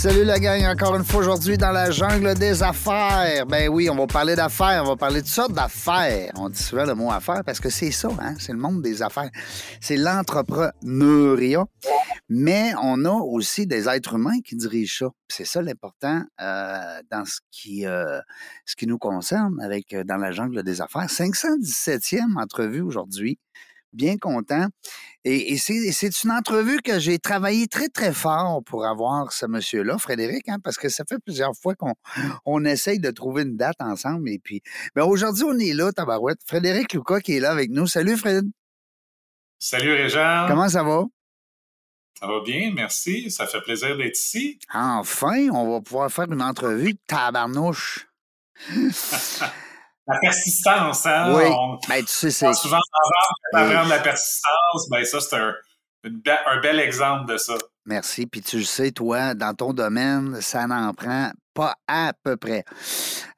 Salut la gang, encore une fois aujourd'hui dans la jungle des affaires. Ben oui, on va parler d'affaires, on va parler de sortes d'affaires. On dit souvent le mot affaires parce que c'est ça, hein? c'est le monde des affaires. C'est l'entrepreneuriat. Mais on a aussi des êtres humains qui dirigent ça. C'est ça l'important euh, dans ce qui, euh, ce qui nous concerne avec euh, dans la jungle des affaires. 517e entrevue aujourd'hui bien content. Et, c'est une entrevue que j'ai travaillé très, très fort pour avoir ce monsieur-là, Frédéric, hein, parce que ça fait plusieurs fois qu'on on essaye de trouver une date ensemble. Et puis, ben aujourd'hui, on est là, Tabarouette. Frédéric Lucas qui est là avec nous. Salut, Fred. Salut, Régent. Comment ça va? Ça va bien, merci. Ça fait plaisir d'être ici. Enfin, on va pouvoir faire une entrevue tabarnouche. La persistance, hein? Oui. ben, tu sais, c'est. Souvent, avant de la persistance, ben, ça, c'est un, un bel exemple de ça. Merci. Puis tu le sais, toi, dans ton domaine, ça n'en prend pas à peu près.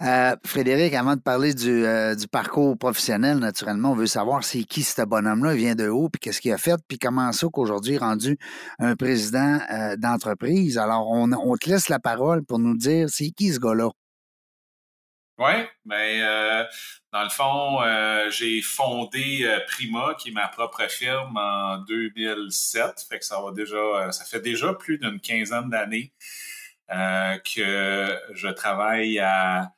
Euh, Frédéric, avant de parler du, euh, du, parcours professionnel, naturellement, on veut savoir c'est qui ce bonhomme-là, il vient de où, puis qu'est-ce qu'il a fait, puis comment ça qu'aujourd'hui est rendu un président euh, d'entreprise. Alors, on, on, te laisse la parole pour nous dire c'est qui ce gars-là. Oui, ben euh, dans le fond, euh, j'ai fondé euh, Prima, qui est ma propre firme, en 2007. Fait que ça va déjà, ça fait déjà plus d'une quinzaine d'années que je travaille à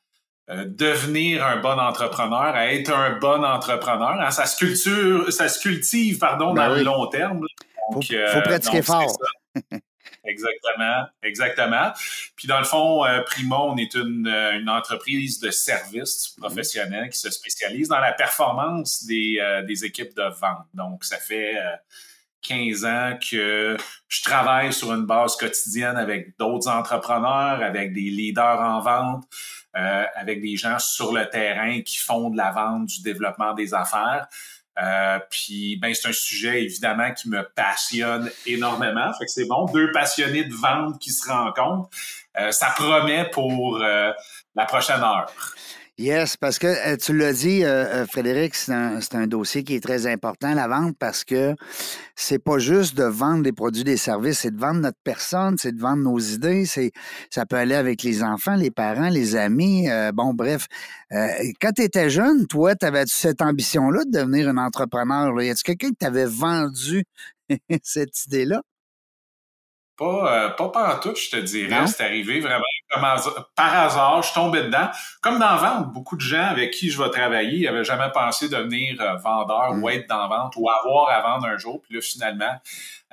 devenir un bon entrepreneur, à être un bon entrepreneur. Hein, ça se culture, ça se cultive, pardon, ben dans le long terme. Donc, faut, faut pratiquer fort. Exactement, exactement. Puis dans le fond, euh, Primo, on est une, euh, une, entreprise de services professionnels qui se spécialise dans la performance des, euh, des équipes de vente. Donc, ça fait 15 ans que je travaille sur une base quotidienne avec d'autres entrepreneurs, avec des leaders en vente, avec des gens sur le terrain qui font de la vente, du développement des affaires. Euh, puis ben c'est un sujet évidemment qui me passionne énormément. Fait que c'est bon, deux passionnés de vente qui se rencontrent. Euh, ça promet pour euh, la prochaine heure. Yes, parce que euh, tu l'as dit, euh, euh, Frédéric, c'est un, un, dossier qui est très important, la vente, parce que c'est pas juste de vendre des produits, des services, c'est de vendre notre personne, c'est de vendre nos idées, c'est ça peut aller avec les enfants, les parents, les amis, bon, bref. quand tu étais jeune, toi, tu avais cette ambition-là de devenir un entrepreneur? Là? Y a-tu quelqu'un qui t'avait vendu cette idée-là? Pas, euh, pas tout, je te dirais. C'est arrivé vraiment par hasard. Je suis tombé dedans. Comme dans vente, beaucoup de gens avec qui je vais travailler n'avaient jamais pensé devenir euh, vendeur ou mm. être dans vente ou avoir à vendre un jour. Puis là, finalement,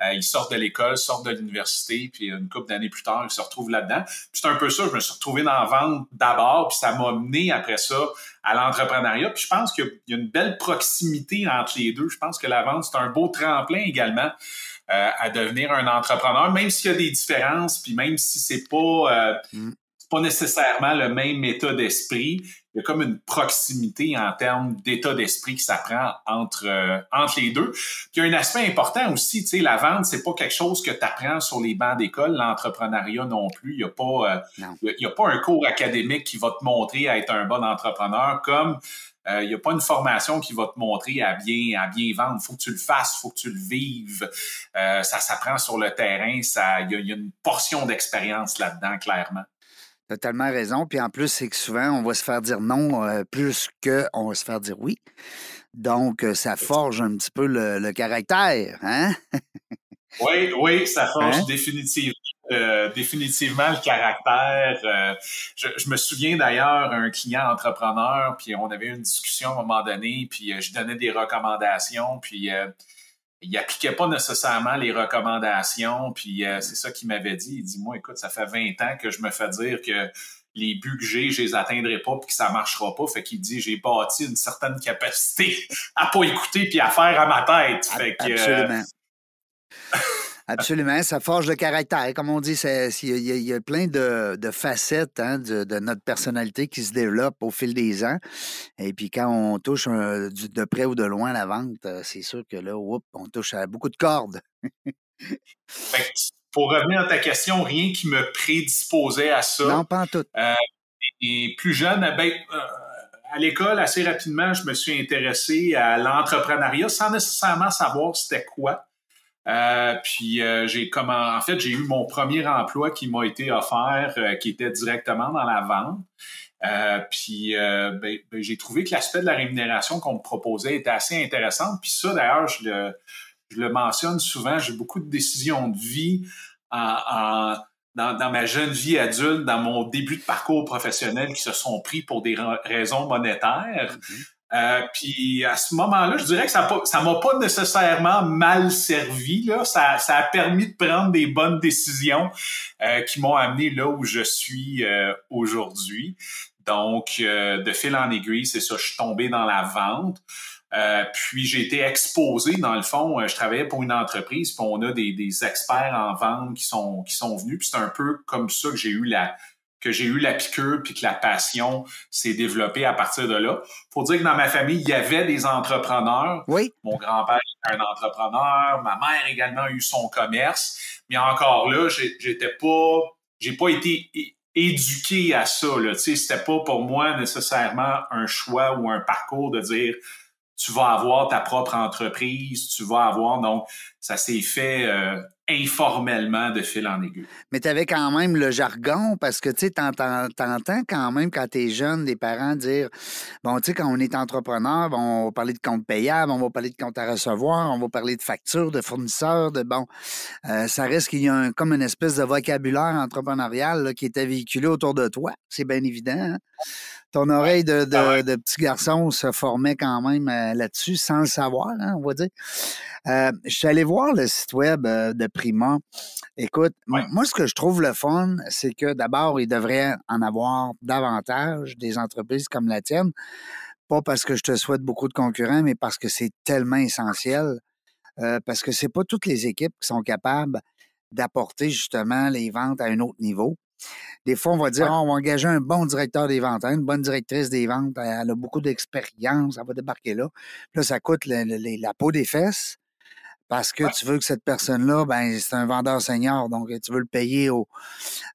euh, ils sortent de l'école, sortent de l'université, puis une couple d'années plus tard, ils se retrouvent là-dedans. c'est un peu ça. Je me suis retrouvé dans la vente d'abord, puis ça m'a mené après ça à l'entrepreneuriat. Puis je pense qu'il y a une belle proximité entre les deux. Je pense que la vente, c'est un beau tremplin également. Euh, à devenir un entrepreneur, même s'il y a des différences, puis même si c'est pas euh, mm. pas nécessairement le même état d'esprit, il y a comme une proximité en termes d'état d'esprit qui s'apprend entre euh, entre les deux. Puis il y a un aspect important aussi, tu sais, la vente, c'est pas quelque chose que tu apprends sur les bancs d'école, l'entrepreneuriat non plus. Il y a pas il y a pas un cours académique qui va te montrer à être un bon entrepreneur comme il euh, n'y a pas une formation qui va te montrer à bien, à bien vendre. Il faut que tu le fasses, il faut que tu le vives. Euh, ça s'apprend sur le terrain. Il y, a une portion d'expérience là-dedans, clairement. Tu as tellement raison. Puis en plus, c'est que souvent, on va se faire dire non euh, plus qu'on va se faire dire oui. Donc, ça forge un petit peu le, caractère, hein? oui, oui, ça forge hein? définitivement euh, définitivement le caractère. Euh, je, me souviens d'ailleurs un client entrepreneur, puis on avait une discussion à un moment donné, puis euh, je donnais des recommandations, puis il appliquait pas nécessairement les recommandations, puis c'est ça qu'il m'avait dit. Il dit moi, écoute, ça fait 20 ans que je me fais dire que les buts que j'ai, je les atteindrai pas puis que ça marchera pas. Fait qu'il dit j'ai bâti une certaine capacité à pas écouter puis à faire à ma tête. Fait Absolument. Absolument, ça forge le caractère. Comme on dit, il y, a plein de, facettes hein, de, notre personnalité qui se développent au fil des ans. Et puis quand on touche de près ou de loin la vente, euh, c'est sûr que là, on touche à beaucoup de cordes. pour revenir à ta question, rien qui me prédisposait à ça. Non, pas en tout. Euh, et plus jeune, ben, euh, à l'école, assez rapidement, je me suis intéressé à l'entrepreneuriat sans nécessairement savoir c'était quoi. Euh, puis j'ai comment en fait j'ai eu mon premier emploi qui m'a été offert qui était directement dans la vente. puis ben, ben, j'ai trouvé que l'aspect de la rémunération qu'on me proposait était assez intéressant. Puis ça d'ailleurs je le je le mentionne souvent, j'ai beaucoup de décisions de vie en, dans, ma jeune vie adulte, dans mon début de parcours professionnel qui se sont pris pour des raisons monétaires. Mm-hmm. Euh, puis à ce moment-là, je dirais que ça ça m'a pas nécessairement mal servi. Là. Ça, ça a permis de prendre des bonnes décisions euh, qui m'ont amené là où je suis euh, aujourd'hui. Donc, de fil en aiguille, c'est ça, je suis tombé dans la vente. Euh, puis j'ai été exposé, dans le fond, euh, je travaillais pour une entreprise, puis on a des, des experts en vente qui sont, qui sont venus, puis c'est un peu comme ça que j'ai eu la que j'ai eu la piqûre puis que la passion s'est développée à partir de là. Faut dire que dans ma famille, il y avait des entrepreneurs. Oui. Mon grand-père était un entrepreneur, ma mère également a eu son commerce, mais encore là, j'étais pas j'ai pas été éduqué à ça là, tu sais, c'était pas pour moi nécessairement un choix ou un parcours de dire tu vas avoir ta propre entreprise, tu vas avoir. Donc, ça s'est fait euh, informellement de fil en aiguille. Mais tu avais quand même le jargon parce que tu sais, t'entends quand même quand tu es jeune des parents dire bon, tu sais, quand on est entrepreneur, on va parler de compte payable, on va parler de compte à recevoir, on va parler de factures, de fournisseurs, de bon. Euh, ça reste qu'il y a comme une espèce de vocabulaire entrepreneurial qui était véhiculé autour de toi. C'est bien évident. Hein? Ton oreille de, ah de, petit garçon se formait quand même euh, là-dessus, sans le savoir, hein, on va dire. Euh, je suis allé voir le site web euh, de Prima. Écoute, moi, ce que je trouve le fun, c'est que d'abord, il devrait en avoir davantage des entreprises comme la tienne. Pas parce que je te souhaite beaucoup de concurrents, mais parce que c'est tellement essentiel. parce que c'est pas toutes les équipes qui sont capables d'apporter justement les ventes à un autre niveau. Des fois, on va dire, on va engager un bon directeur des ventes, hein, une bonne directrice des ventes, elle a beaucoup d'expérience, elle va débarquer là. là, ça coûte la peau des fesses parce que tu veux que cette personne-là, ben, c'est un vendeur senior, donc tu veux le payer au,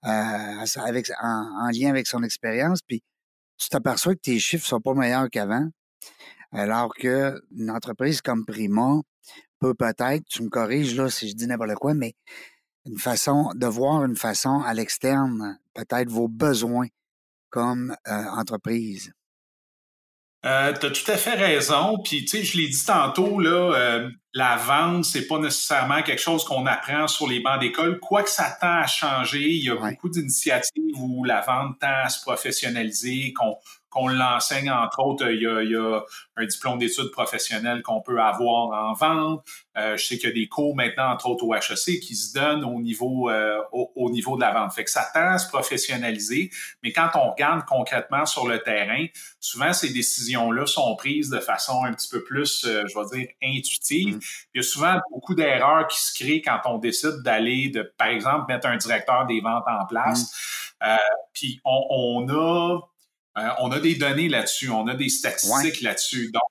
euh, avec, en, lien avec son expérience, puis tu t'aperçois que tes chiffres sont pas meilleurs qu'avant, alors qu'une entreprise comme Prima peut peut-être, tu me corriges là si je dis n'importe quoi, mais une façon de voir une façon à l'externe, peut-être vos besoins comme euh, entreprise. Euh, tu as tout à fait raison. Puis, tu sais, je l'ai dit tantôt, là, euh, la vente, c'est pas nécessairement quelque chose qu'on apprend sur les bancs d'école. Quoique ça tend à changer, il y a beaucoup d'initiatives où la vente tend à se professionnaliser, qu'on qu'on l'enseigne, entre autres, il y a, un diplôme d'études professionnelles qu'on peut avoir en vente. Euh, je sais qu'il y a des cours maintenant, entre autres au HEC, qui se donnent au niveau, euh, au, niveau de la vente. Fait que ça tend à se professionnaliser, mais quand on regarde concrètement sur le terrain, souvent ces décisions-là sont prises de façon un petit peu plus, euh, je vais dire, intuitive. Mmh. Il y a souvent beaucoup d'erreurs qui se créent quand on décide d'aller, de, par exemple, mettre un directeur des ventes en place. Mmh. puis on, on a euh, on a des données là-dessus, on a des statistiques là-dessus. Donc,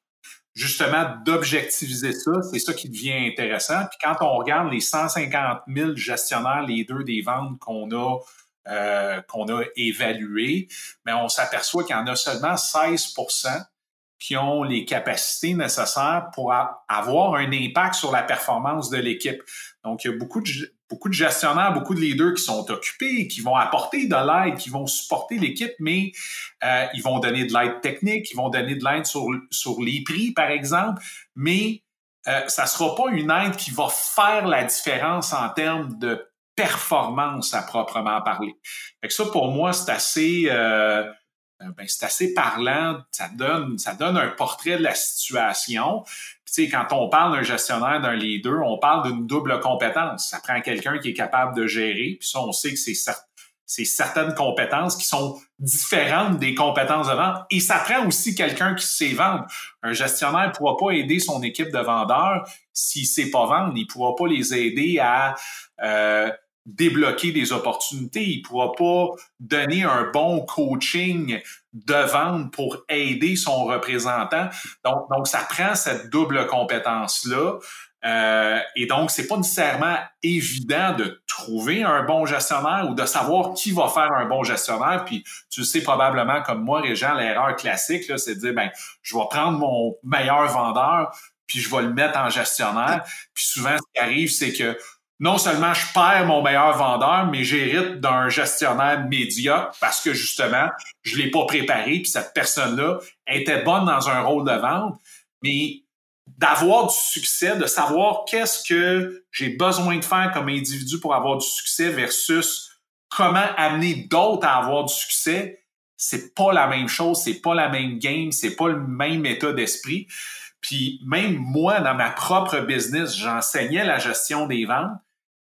justement, d'objectiviser ça, c'est ça qui devient intéressant. Puis quand on regarde les 150 000 gestionnaires, les deux des ventes qu'on a euh, qu'on a évalués, mais on s'aperçoit qu'il y en a seulement 16% qui ont les capacités nécessaires pour avoir un impact sur la performance de l'équipe. Donc, il y a beaucoup de, beaucoup de gestionnaires, beaucoup de leaders qui sont occupés, qui vont apporter de l'aide, qui vont supporter l'équipe, mais euh, ils vont donner de l'aide technique, ils vont donner de l'aide sur, sur les prix, par exemple, mais euh, ça ne sera pas une aide qui va faire la différence en termes de performance à proprement parler. Fait que ça, pour moi, c'est assez... Euh, ben, c'est assez parlant, ça donne, ça donne un portrait de la situation quand on parle d'un gestionnaire, d'un leader, on parle d'une double compétence. Ça prend quelqu'un qui est capable de gérer, puis ça, on sait que c'est c'est certaines compétences qui sont différentes des compétences de vente. Et ça prend aussi quelqu'un qui sait vendre. Un gestionnaire ne pourra pas aider son équipe de vendeurs s'il ne sait pas vendre. Il ne pourra pas les aider à euh, débloquer des opportunités. Il ne pourra pas donner un bon coaching de vente pour aider son représentant. Donc, donc ça prend cette double compétence-là. Euh, et donc, c'est pas nécessairement évident de trouver un bon gestionnaire ou de savoir qui va faire un bon gestionnaire. Puis, tu sais probablement comme moi, Régent, l'erreur classique, c'est de dire, ben, je vais prendre mon meilleur vendeur, puis je vais le mettre en gestionnaire. Puis souvent, ce qui arrive, c'est que non seulement je perds mon meilleur vendeur, mais j'hérite d'un gestionnaire médiocre parce que justement, je l'ai pas préparé, puis cette personne-là était bonne dans un rôle de vente, mais d'avoir du succès, de savoir qu'est-ce que j'ai besoin de faire comme individu pour avoir du succès versus comment amener d'autres à avoir du succès, c'est pas la même chose, c'est pas la même game, c'est pas le même état d'esprit. Puis même moi, dans ma propre business, j'enseignais la gestion des ventes,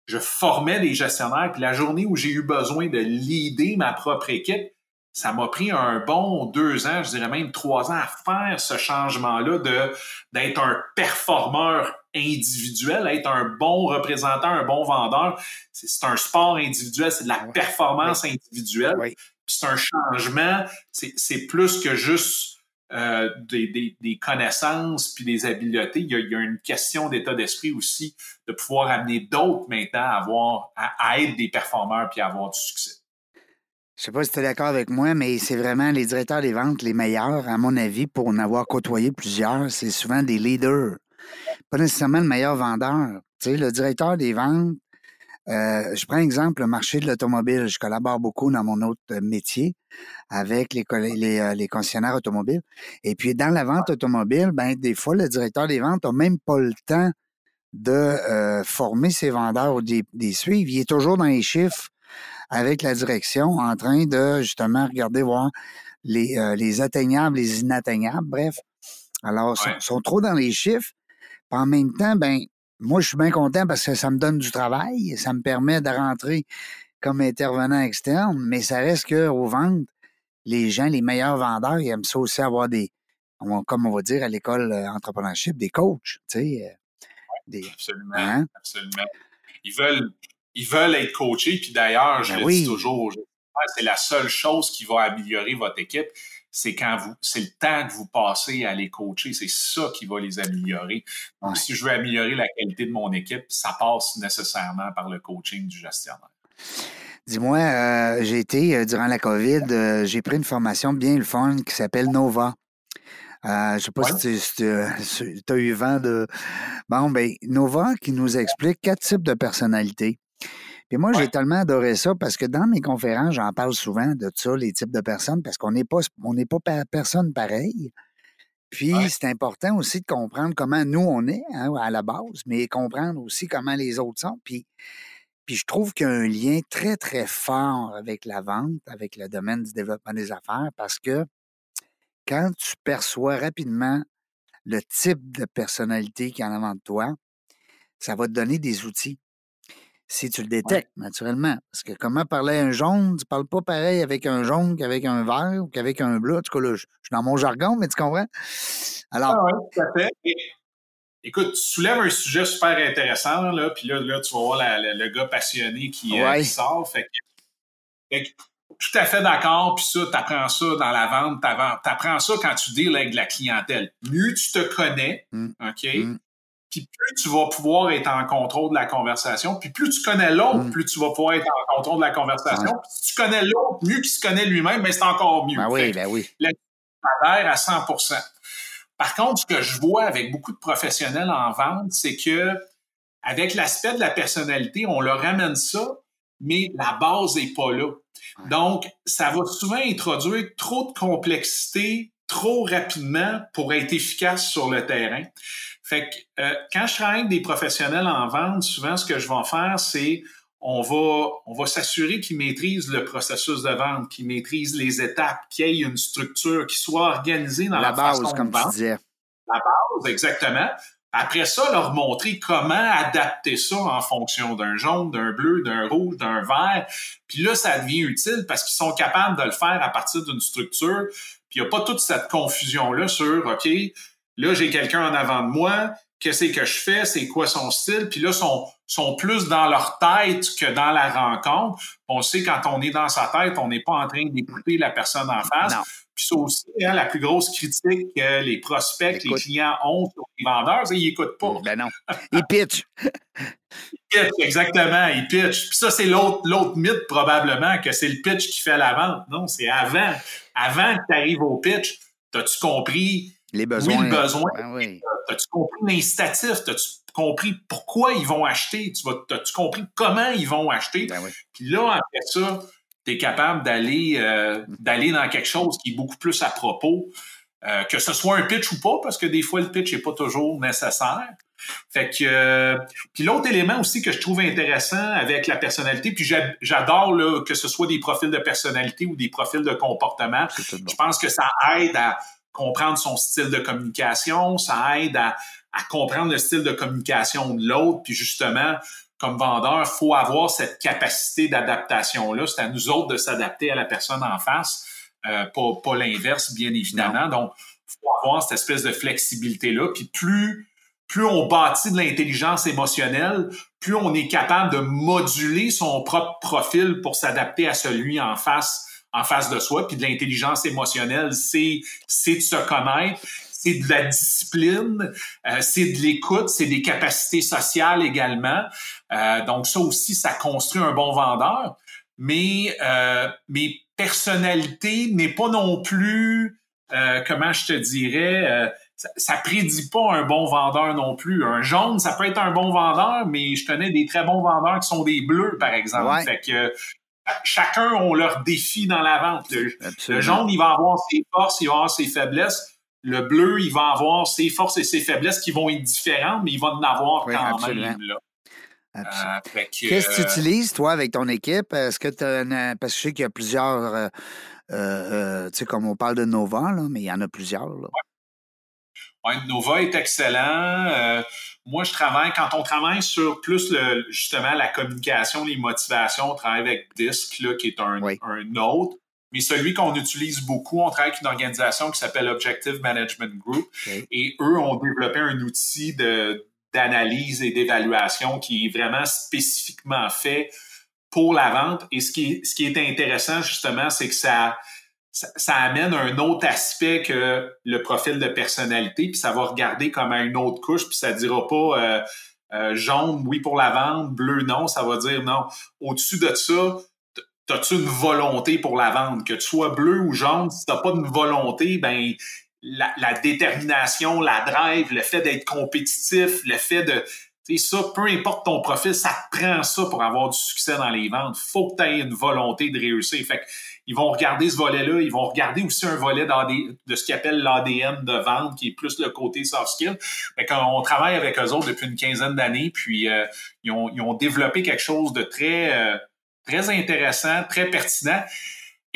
je formais des gestionnaires, puis la journée où j'ai eu besoin de leader ma propre équipe, ça m'a pris un bon deux ans, je dirais même trois ans à faire ce changement-là de d'être un performeur individuel, être un bon représentant, un bon vendeur. C'est un sport individuel, c'est de la performance individuelle. Puis c'est un changement, c'est plus que juste euh, des, connaissances puis des habiletés. Il y a, il y a une question d'état d'esprit aussi, de pouvoir amener d'autres maintenant à, avoir, à être des performeurs puis à avoir du succès. Je sais pas si tu es d'accord avec moi, mais c'est vraiment les directeurs des ventes les meilleurs, à mon avis, pour en avoir côtoyé plusieurs. C'est souvent des leaders, pas nécessairement le meilleur vendeur. Tu sais, le directeur des ventes, euh, je prends exemple le marché de l'automobile. Je collabore beaucoup dans mon autre métier avec les, les, euh, les, concessionnaires automobiles. Et puis, dans la vente automobile, ben, des fois, le directeur des ventes n'a même pas le temps de euh, former ses vendeurs ou des, des suivre. Il est toujours dans les chiffres avec la direction en train de justement regarder voir les, euh, les atteignables, les inatteignables, bref. Alors, ils sont, trop dans les chiffres. en même temps, ben, moi, je suis bien content parce que ça me donne du travail, ça me permet de rentrer comme intervenant externe, mais ça reste que aux ventes, les gens, les meilleurs vendeurs, ils aiment ça aussi avoir des, comme on va dire à l'école euh, entrepreneurship, des coachs, tu sais. Euh, absolument, hein? absolument. Ils veulent, ils veulent être coachés. Puis d'ailleurs, je ben le dis toujours, c'est la seule chose qui va améliorer votre équipe. C'est quand vous, c'est le temps que vous passez à les coacher. C'est ça qui va les améliorer. Donc, si je veux améliorer la qualité de mon équipe, ça passe nécessairement par le coaching du gestionnaire. Dis-moi, euh, j'ai été, euh, durant la COVID, euh, j'ai pris une formation bien le fun qui s'appelle Nova. je ne sais pas si tu as eu vent de. Bon, ben, Nova qui nous explique quatre types de personnalités. Puis moi, j'ai tellement adoré ça parce que dans mes conférences, j'en parle souvent de ça, les types de personnes, parce qu'on n'est pas, on n'est pas personne pareil. Puis c'est important aussi de comprendre comment nous on est hein, à la base, mais comprendre aussi comment les autres sont. Puis, puis je trouve qu'il y a un lien très, très fort avec la vente, avec le domaine du développement des affaires, parce que quand tu perçois rapidement le type de personnalité qui est en avant de toi, ça va te donner des outils si tu le détectes, naturellement. Parce que comment parler à un jaune, tu parles pas pareil avec un jaune qu'avec un vert ou qu'avec un bleu. En tout cas, là, je, suis dans mon jargon, mais tu comprends? Alors. Ah tout à fait. écoute, tu soulèves un sujet super intéressant, là, puis là, là, tu vas voir le gars passionné qui, euh, sort. Fait tout à fait d'accord, puis ça, tu apprends ça dans la vente, tu apprends ça quand tu deals avec la clientèle. Mieux tu te connais, mmh. OK? Mmh puis plus tu vas pouvoir être en contrôle de la conversation, puis plus tu connais l'autre, mm. plus tu vas pouvoir être en contrôle de la conversation. si tu connais l'autre mieux qu'il se connaît lui-même, mais c'est encore mieux. Ben oui, ben oui. Là, à 100 Par contre, ce que je vois avec beaucoup de professionnels en vente, c'est que avec l'aspect de la personnalité, on leur ramène ça, mais la base n'est pas là. Donc, ça va souvent introduire trop de complexité trop rapidement pour être efficace sur le terrain. Fait que euh, quand je travaille avec des professionnels en vente, souvent ce que je vais faire, c'est on va, on va s'assurer qu'ils maîtrisent le processus de vente, qu'ils maîtrisent les étapes, qu'il y ait une structure qui soit organisée dans la, base, comme tu disais. La base, exactement. Après ça, leur montrer comment adapter ça en fonction d'un jaune, d'un bleu, d'un rouge, d'un vert. Puis là, ça devient utile parce qu'ils sont capables de le faire à partir d'une structure. Puis il n'y a pas toute cette confusion-là sur, OK, là, j'ai quelqu'un en avant de moi, qu'est-ce que je fais, c'est quoi son style, puis là, sont, sont plus dans leur tête que dans la rencontre. On sait quand on est dans sa tête, on n'est pas en train d'écouter la personne en face. Puis c'est aussi hein, la plus grosse critique que les prospects, les clients ont sur les vendeurs, c'est qu'ils n'écoutent pas. Ben non. Ils pitchent. ils pitchent, exactement. Ils pitchent. Puis ça, c'est l'autre, l'autre mythe, probablement, que c'est le pitch qui fait la vente. Non, c'est avant. Avant que tu arrives au pitch, as-tu compris les besoins. Oui, le besoin. Ben As-tu compris l'incitatif? As-tu compris pourquoi ils vont acheter? Tu vas, as-tu compris comment ils vont acheter? Ben Puis là, après ça, tu es capable d'aller, euh, d'aller dans quelque chose qui est beaucoup plus à propos, euh, que ce soit un pitch ou pas, parce que des fois, le pitch n'est pas toujours nécessaire. Fait que euh, puis l'autre élément aussi que je trouve intéressant avec la personnalité, puis j'adore que ce soit des profils de personnalité ou des profils de comportement. Je pense que ça aide à comprendre son style de communication, ça aide à, comprendre le style de communication de l'autre, puis justement, comme vendeur, il faut avoir cette capacité d'adaptation-là. C'est à nous autres de s'adapter à la personne en face, euh, pas, l'inverse, bien évidemment. Donc, il faut avoir cette espèce de flexibilité-là. Puis plus, plus on bâtit de l'intelligence émotionnelle, plus on est capable de moduler son propre profil pour s'adapter à celui en face en face de soi. Puis de l'intelligence émotionnelle, c'est c'est de se connaître, c'est de la discipline, euh, c'est de l'écoute, c'est des capacités sociales également. Euh, donc ça aussi, ça construit un bon vendeur. Mais euh, mes personnalités n'est pas non plus, euh, comment je te dirais, ça, ça, prédit pas un bon vendeur non plus. Un jaune, ça peut être un bon vendeur, mais je connais des très bons vendeurs qui sont des bleus, par exemple. Fait que chacun ont leur défi dans la vente. Le, jaune, il va avoir ses forces, il va avoir ses faiblesses. Le bleu, il va avoir ses forces et ses faiblesses qui vont être différentes, mais il va en avoir quand même. Là. Euh, Qu'est-ce que tu utilises, toi, avec ton équipe? Est-ce que tu as Parce que je sais qu'il y a plusieurs. Euh, euh, tu sais, comme on parle de Nova, là, mais il y en a plusieurs. Là. Nova est excellent. Euh, moi, je travaille, quand on travaille sur plus le, justement la communication, les motivations, on travaille avec DISC, là, qui est un, un autre. Mais celui qu'on utilise beaucoup, on travaille avec une organisation qui s'appelle Objective Management Group. Et eux ont développé un outil de, d'analyse et d'évaluation qui est vraiment spécifiquement fait pour la vente. Et ce qui ce qui est intéressant, justement, c'est que ça, ça, amène un autre aspect que le profil de personnalité, puis ça va regarder comme à une autre couche, puis ça dira pas euh, euh, jaune, oui pour la vente, bleu, non, ça va dire non. Au-dessus de ça, as-tu une volonté pour la vente? Que tu sois bleu ou jaune, si t'as pas de volonté, ben la, la, détermination, la drive, le fait d'être compétitif, le fait de sais, ça, peu importe ton profil, ça te prend ça pour avoir du succès dans les ventes. Faut que tu aies une volonté de réussir. Fait ils vont regarder ce volet-là. Ils vont regarder aussi un volet de ce qu'ils appellent l'ADN de vente, qui est plus le côté soft skill. Fait on travaille avec eux autres depuis une quinzaine d'années, puis euh, ils, ont, ils, ont, développé quelque chose de très, euh, très intéressant, très pertinent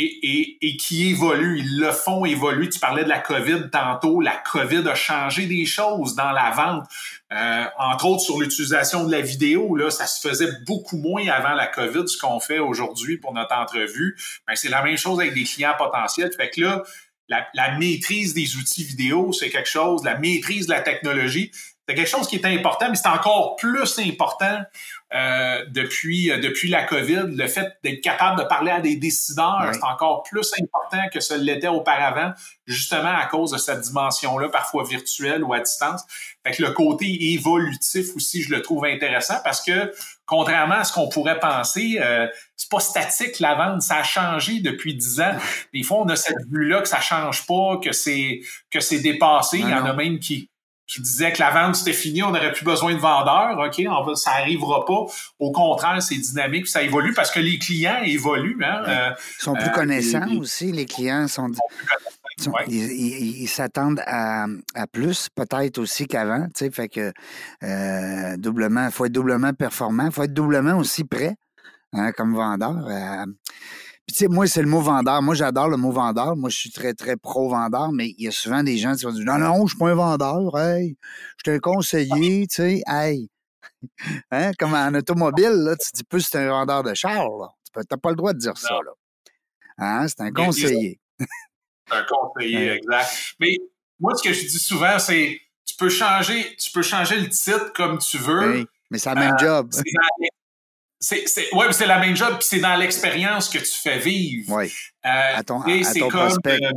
et, qui évolue. Ils le font évoluer. Tu parlais de la COVID tantôt. La COVID a changé des choses dans la vente. Euh, entre autres sur l'utilisation de la vidéo, là, ça se faisait beaucoup moins avant la COVID, ce qu'on fait aujourd'hui pour notre entrevue. Ben, c'est la même chose avec des clients potentiels. Fait que là, la, la maîtrise des outils vidéo, c'est quelque chose, la maîtrise de la technologie, c'est quelque chose qui est important, mais c'est encore plus important euh, depuis, euh, depuis la COVID. Le fait d'être capable de parler à des décideurs, c'est encore plus important que ce l'était auparavant, justement à cause de cette dimension-là, parfois virtuelle ou à distance. Fait que le côté évolutif aussi, je le trouve intéressant parce que contrairement à ce qu'on pourrait penser, euh, c'est pas statique la vente, ça a changé depuis dix ans. Des fois, on a cette vue-là que ça change pas, que c'est que c'est dépassé. Il y en a même qui qui disait que la vente c'était fini, on n'aurait plus besoin de vendeurs, ok, on ça arrivera pas. Au contraire, c'est dynamique, ça évolue parce que les clients évoluent. Hein, euh, ils sont plus euh, connaissants aussi, les clients sont. ils s'attendent à, plus peut-être aussi qu'avant, tu sais, fait que euh, doublement, faut être doublement performant, faut être doublement aussi prêt hein, comme vendeur. Puis, tu sais, moi, c'est le mot vendeur. Moi, j'adore le mot vendeur. Moi, je suis très, très pro-vendeur, mais il y a souvent des gens qui vont dire Non, non, je suis pas un vendeur. Hey, je t'ai conseillé, tu sais, hey. Hein? Comme en automobile, là, tu dis plus c'est un vendeur de char. Tu n'as pas le droit de dire ça. Là. Hein? C'est un conseiller. un conseiller, exact. Mais moi, ce que je dis souvent, c'est tu peux changer, tu peux changer le titre comme tu veux. mais c'est le même euh, job. C'est, c'est la même job, puis c'est dans l'expérience que tu fais vivre. Oui. Euh, à ton, prospect. Euh,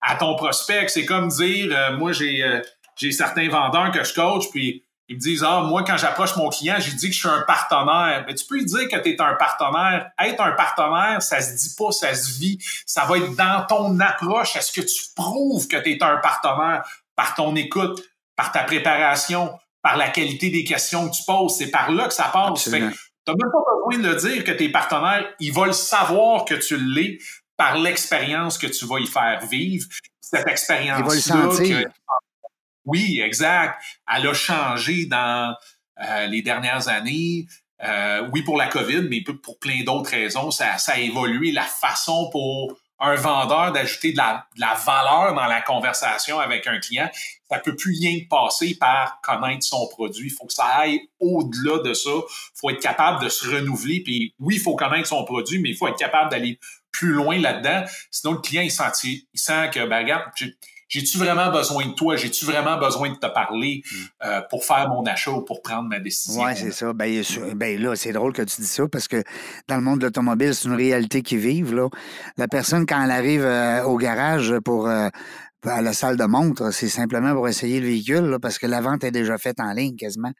à ton prospect, c'est comme dire, moi, j'ai, j'ai certains vendeurs que je coach, puis ils me disent Ah, moi, quand j'approche mon client, j'ai dit que je suis un partenaire. Mais tu peux lui dire que tu es un partenaire. Être un partenaire, ça se dit pas, ça se vit. Ça va être dans ton approche. Est-ce que tu prouves que tu es un partenaire par ton écoute, par ta préparation, par la qualité des questions que tu poses? C'est par là que ça passe. Tu n'as même pas besoin de le dire que tu es partenaire. Il va le savoir que tu l'es par l'expérience que tu vas y faire vivre. Cette expérience-là. Oui, exact. Elle a changé dans euh, les dernières années. Euh, oui, pour la COVID, mais pour plein d'autres raisons, ça, ça, a évolué la façon pour un vendeur d'ajouter de la, de la, valeur dans la conversation avec un client. Ça peut plus rien passer par connaître son produit. Il faut que ça aille au-delà de ça. Il faut être capable de se renouveler. Puis oui, il faut connaître son produit, mais il faut être capable d'aller plus loin là-dedans. Sinon, le client, il sent, il sent que, ben, regarde, j'ai-tu vraiment besoin de toi? J'ai-tu vraiment besoin de te parler hmm. euh, pour faire mon achat ou pour prendre ma décision? Oui, c'est ça. Ben, ben, là, c'est drôle que tu dis ça parce que dans le monde de l'automobile, c'est une réalité qui vive. Là. La personne, quand elle arrive euh, au garage pour euh, à la salle de montre, c'est simplement pour essayer le véhicule parce que la vente est déjà faite en ligne quasiment.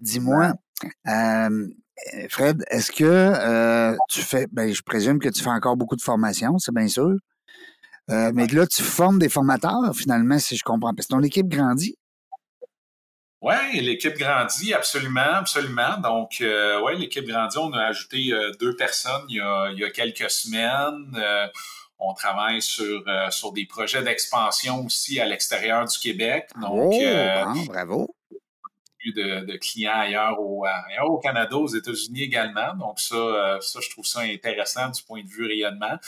Dis-moi, Fred, est-ce que tu fais, ben, je présume que tu fais encore beaucoup de formations, c'est bien sûr. Euh, mais là, tu formes des formateurs, finalement, si je comprends. Parce que ton équipe grandit. Oui, l'équipe grandit, absolument, absolument. Donc, euh, oui, l'équipe grandit. On a ajouté euh, deux personnes il y, a, il y a quelques semaines. On travaille sur, sur des projets d'expansion aussi à l'extérieur du Québec. Donc, oh, bravo. De, de, clients ailleurs au, ailleurs au Canada, aux États-Unis également. Donc, ça, ça, je trouve ça intéressant du point de vue rayonnement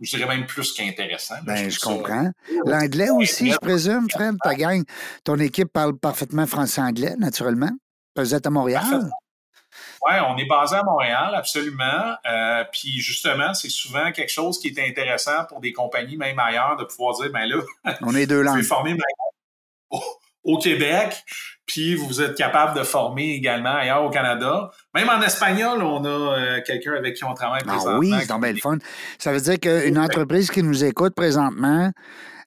je dirais même plus qu'intéressant. Ben, je, comprends. L'anglais aussi, je présume, Fred, ta gang, ton équipe parle parfaitement français-anglais, naturellement. Vous êtes à Montréal? Oui, on est basé à Montréal, absolument. Euh, puis justement, c'est souvent quelque chose qui est intéressant pour des compagnies, même ailleurs, de pouvoir dire, ben là, on est deux langues. Former au Québec, puis vous êtes capable de former également ailleurs au Canada. Même en espagnol, on a euh, quelqu'un avec qui on travaille ah présentement. oui, c'est bien le fun. Ça veut dire qu'une entreprise qui nous écoute présentement,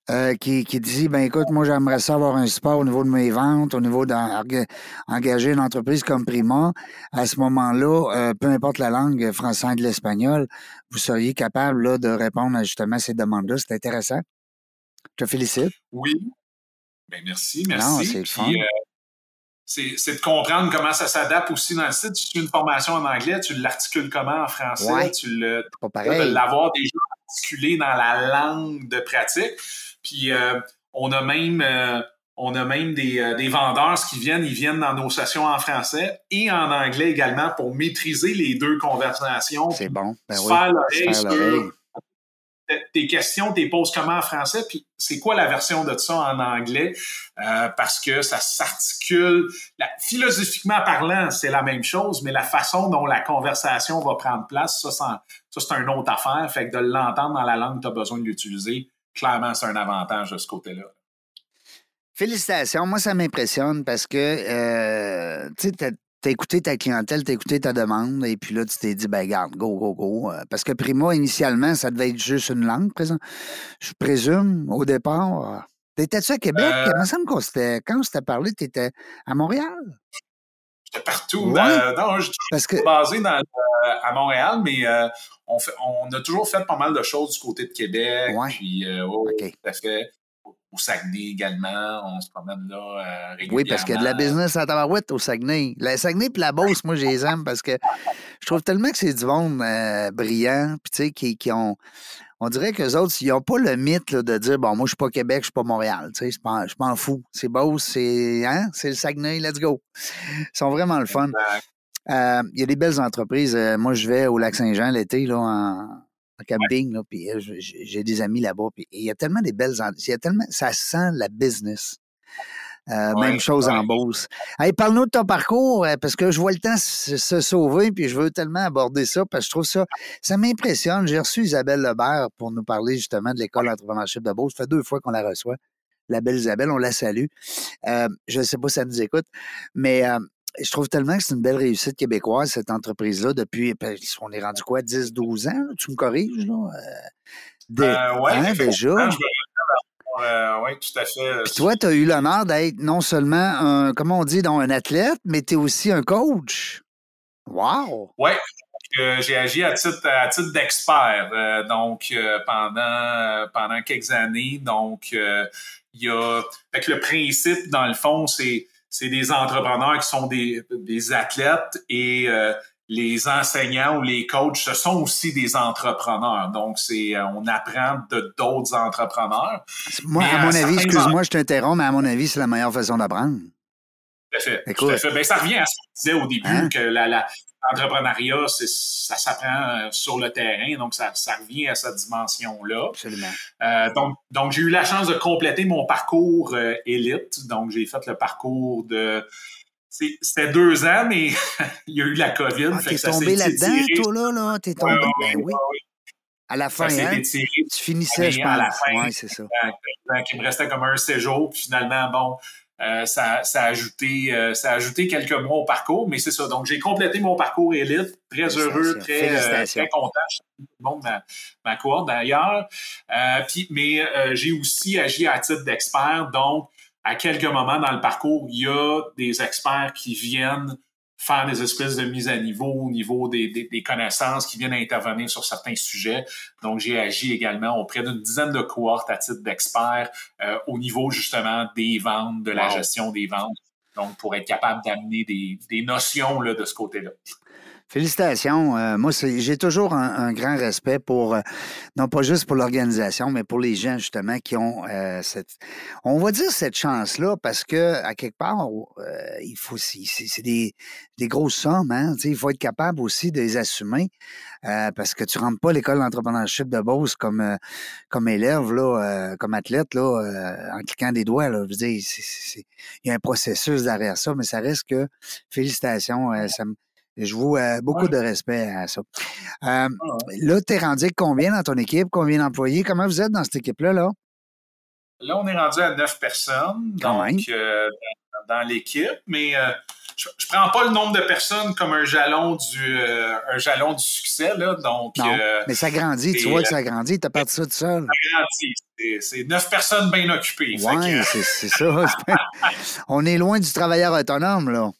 euh, qui, dit ben écoute, moi j'aimerais ça avoir un support au niveau de mes ventes, au niveau d'engager une entreprise comme Prima, à ce moment-là, euh, peu importe la langue, français, anglais, espagnol, vous seriez capable là, de répondre à justement ces demandes-là. C'est intéressant. Je te félicite. Oui, ben merci, merci. Euh, c'est de comprendre comment ça s'adapte aussi dans le site. Tu fais une formation en anglais, tu l'articules comment en français, tu le de l'avoir déjà articulé dans la langue de pratique. Puis euh, on a même euh, on a même des, des, vendeurs qui viennent, ils viennent dans nos sessions en français et en anglais également pour maîtriser les deux conversations. C'est bon. Ben faire l'oreille tes questions, tes poses comment en français, puis c'est quoi la version de ça en anglais, euh, parce que ça s'articule. Philosophiquement parlant, c'est la même chose, mais la façon dont la conversation va prendre place, ça, ça, c'est une autre affaire. Fait que de l'entendre dans la langue que tu as besoin de l'utiliser, clairement, c'est un avantage de ce côté-là. Félicitations. Moi, ça m'impressionne parce que, euh, tu sais, t'as écouté ta clientèle, t'as écouté ta demande, et puis là, tu t'es dit, ben garde, go, go, go. Euh, parce que Prima, initialement, ça devait être juste une langue, présent. Je présume, au départ. T'étais-tu à Québec? Euh... Il me semble quand on s'était parlé, t'étais à Montréal? J'étais partout. non, je suis que... basé dans, euh, à Montréal, mais euh, on, fait, on a toujours fait pas mal de choses du côté de Québec. Ouais. Puis, oh, tout à fait au Saguenay également. On se promène là régulièrement. Oui, parce qu'il y a de la business à Tabarouette au Saguenay. Le Saguenay puis la Beauce, moi, je les aime parce que je trouve tellement que c'est du monde euh, brillant, puis tu sais, qui, qui, ont... On dirait qu'eux autres, ils n'ont pas le mythe de dire, bon, moi, je suis pas Québec, je suis pas Montréal. Je m'en fous. C'est Beauce, c'est hein? le Saguenay, let's go. Ils sont vraiment le fun. Euh, il y a des belles entreprises. Euh, moi, je vais au lac Saint-Jean l'été, là, en, camping, puis j'ai des amis là-bas. Il y a tellement des belles... Y a tellement... Ça sent la business. Même chose en Beauce. Hey, parle-nous de ton parcours, parce que je vois le temps se, sauver, puis je veux tellement aborder ça, parce que je trouve ça, ça m'impressionne. J'ai reçu Isabelle Lebert pour nous parler justement de l'école d'entrepreneurship de Beauce. Ça fait deux fois qu'on la reçoit la belle Isabelle, on la salue. Euh, je ne sais pas si ça nous écoute, mais euh, je trouve tellement que c'est une belle réussite québécoise, cette entreprise-là, depuis, ben, on est rendu quoi, 10, 12 ans, tu me corriges, là? Euh, oui, hein, déjà? Oui, tout à fait. Puis toi, tu as eu l'honneur d'être non seulement un, comment on dit, un athlète, mais tu es aussi un coach. Wow! Oui, j'ai agi à titre, à titre d'expert, donc pendant, pendant quelques années. Donc, il y a. Fait le principe, dans le fond, c'est, c'est des entrepreneurs qui sont des, des athlètes et euh, les enseignants ou les coachs, ce sont aussi des entrepreneurs. Donc, c'est euh, on apprend de d'autres entrepreneurs. Moi, à mon avis, excuse-moi, je t'interromps, mais à mon avis, c'est la meilleure façon d'apprendre. Tout à fait. Tout à fait. Ben, ça revient à ce qu'on disait au début, hein? que la, la, l'entrepreneuriat, ça s'apprend euh, sur le terrain, donc ça, ça revient à cette dimension-là. Absolument. Euh, donc, donc j'ai eu la chance de compléter mon parcours euh, élite. Donc, j'ai fait le parcours de. C'était deux ans, mais il y a eu la COVID. Ah, t'es tombé là-dedans, toi, là, là? T'es tombé. ben oui. À la fin, hein? tu finissais, je pense. À la fin. Oui, c'est ça. il me restait comme un séjour, puis finalement, bon, euh, ça, ça, a ajouté, euh, ça a ajouté quelques mois au parcours, mais c'est ça. Donc, j'ai complété mon parcours élite. Très heureux, très, euh, très content. Bon, ma, ma cohorte d'ailleurs. mais j'ai aussi agi à titre d'expert. Donc, à quelques moments dans le parcours, il y a des experts qui viennent faire des espèces de mise à niveau au niveau des, des, connaissances qui viennent intervenir sur certains sujets. Donc, j'ai agi également auprès d'une dizaine de cohortes à titre d'expert euh, au niveau justement des ventes, de la gestion des ventes. Donc, pour être capable d'amener des, des notions là, de ce côté-là. Félicitations. Euh, moi, j'ai toujours un, grand respect pour, euh, non pas juste pour l'organisation, mais pour les gens, justement, qui ont euh, cette, on va dire cette chance-là, parce que, à quelque part, il faut, c'est des, des grosses sommes, hein, il faut être capable aussi de les assumer, parce que tu rentres pas l'école d'entrepreneurship de Beauce comme, comme élève, là, comme athlète, là, en cliquant des doigts, là. Je veux dire, il y a un processus derrière ça, mais ça reste que, félicitations, ça me, je vous euh, beaucoup de respect à ça. Euh, ah là, tu es rendu combien dans ton équipe? Combien d'employés? Comment vous êtes dans cette équipe-là? Là, là on est rendu à neuf personnes donc, euh, dans, l'équipe, mais je, ne prends pas le nombre de personnes comme un jalon du, un jalon du succès. Là, donc, non, mais ça grandit, tu vois que ça grandit, tu as parti ça tout seul. Ça grandit, c'est neuf personnes bien occupées. Oui, c'est ça. on est loin du travailleur autonome, là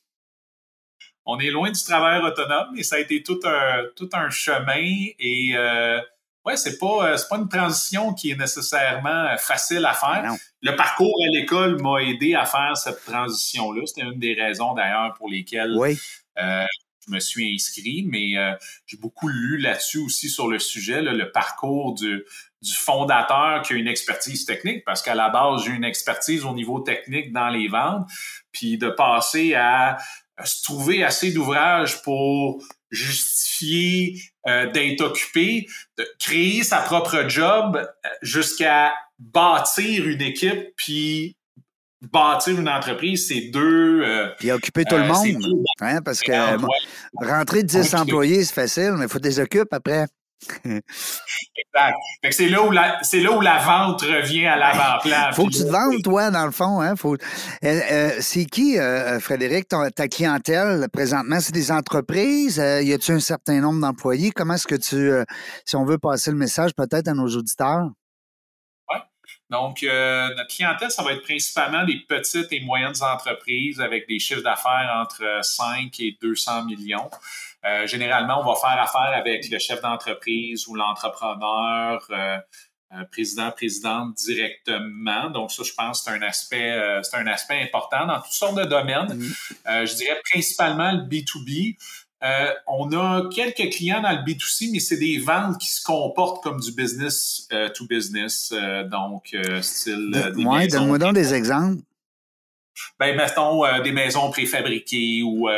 on est loin du travail autonome, mais ça a été tout un, tout un chemin et euh, ouais, c'est pas, euh, pas une transition qui est nécessairement facile à faire. Le parcours à l'école m'a aidé à faire cette transition-là. C'était une des raisons d'ailleurs pour lesquelles euh, je me suis inscrit, mais euh, j'ai beaucoup lu là-dessus aussi sur le sujet, le parcours du, du fondateur qui a une expertise technique, parce qu'à la base, j'ai une expertise au niveau technique dans les ventes, puis de passer à se trouver assez d'ouvrages pour justifier euh, d'être occupé, de créer sa propre job euh, jusqu'à bâtir une équipe puis bâtir une entreprise, c'est deux. Euh, puis occuper tout le monde. Hein, parce que rentrer 10 employés, c'est facile, mais il faut des occupes après exact. c'est là où la, c'est là où la vente revient à l'avant-plan. Faut que tu te vendes, toi, dans le fond, hein. Faut, euh, euh, c'est qui, euh, Frédéric, ta clientèle présentement? C'est des entreprises? y a-tu un certain nombre d'employés? Comment est-ce que tu, si on veut passer le message peut-être à nos auditeurs? Oui. Donc, notre clientèle, ça va être principalement des petites et moyennes entreprises avec des chiffres d'affaires entre 5 et 200 millions. Euh, généralement, on va faire affaire avec le chef d'entreprise ou l'entrepreneur, euh, euh, président, présidente directement. Donc, ça, je pense, c'est un aspect, c'est un aspect important dans toutes sortes de domaines. Mm-hmm. je dirais principalement le B2B. on a quelques clients dans le B2C, mais c'est des ventes qui se comportent comme du business to business, donc style. Oui, donne-moi donc des exemples. Ben mettons des maisons préfabriquées ou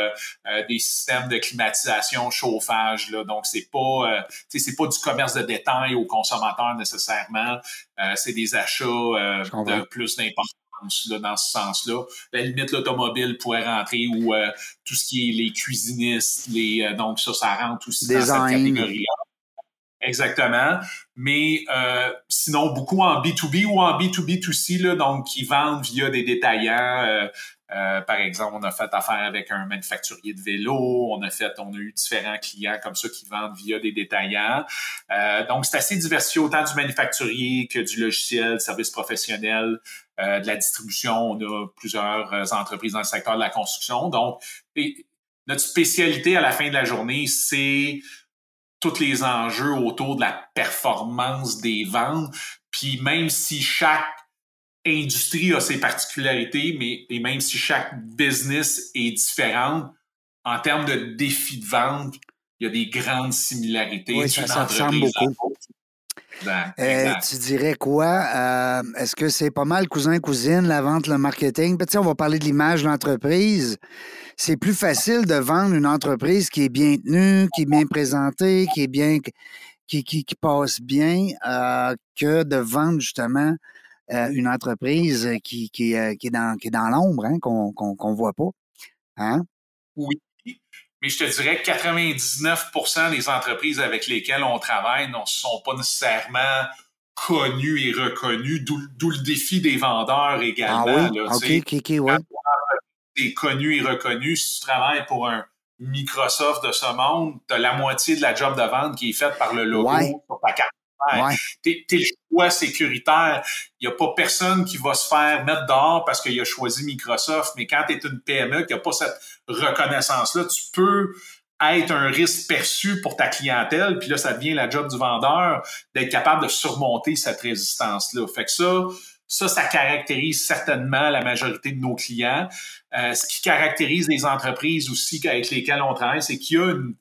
des systèmes de climatisation, chauffage. Là. Donc c'est pas, c'est pas du commerce de détail aux consommateurs nécessairement. c'est des achats de plus d'importance dans ce sens-là. La limite, l'automobile pourrait rentrer ou euh, tout ce qui est les cuisinistes, les, euh, donc ça, ça rentre aussi dans cette catégorie-là. Exactement. Mais euh, sinon, beaucoup en B2B ou en B2B2C, là, donc qui vendent via des détaillants. Euh, par exemple, on a fait affaire avec un manufacturier de vélo, on a fait, on a eu différents clients comme ça qui vendent via des détaillants. Euh, donc, c'est assez diversifié autant du manufacturier que du logiciel, service professionnel, euh, de la distribution. On a plusieurs entreprises dans le secteur de la construction. Donc, notre spécialité à la fin de la journée, c'est tous les enjeux autour de la performance des ventes. Puis même si chaque industrie a ses particularités, mais et même si chaque business est différente, en termes de défis de vente, il y a des grandes similarités. Oui, ça, ressemble beaucoup. Euh, tu dirais quoi? Euh, est-ce que c'est pas mal cousin-cousine, la vente, le marketing? on va parler de l'image de l'entreprise. C'est plus facile de vendre une entreprise qui est bien tenue, qui est bien présentée, qui est bien qui, qui, passe bien, euh, que de vendre justement euh, une entreprise qui, qui, euh, qui, est dans, qui est dans l'ombre, hein, qu'on qu'on voit pas. Hein? Oui. Mais je te dirais que 99% des entreprises avec lesquelles on travaille ne sont pas nécessairement connues et reconnues, d'où le défi des vendeurs également. Ah oui? OK, OK, OK, ouais. connu et reconnu. Si tu travailles pour un Microsoft de ce monde, tu as la moitié de la job de vente qui est faite par le logo sur ta carte Ouais. T'es, le choix sécuritaire. Il n'y a pas personne qui va se faire mettre dehors parce qu'il a choisi Microsoft. Mais quand tu es une PME qui n'a pas cette reconnaissance-là, tu peux être un risque perçu pour ta clientèle. Puis là, ça devient la job du vendeur d'être capable de surmonter cette résistance-là. Fait que ça, ça, ça caractérise certainement la majorité de nos clients. Euh, ce qui caractérise les entreprises aussi avec lesquelles on travaille, c'est qu'il y a une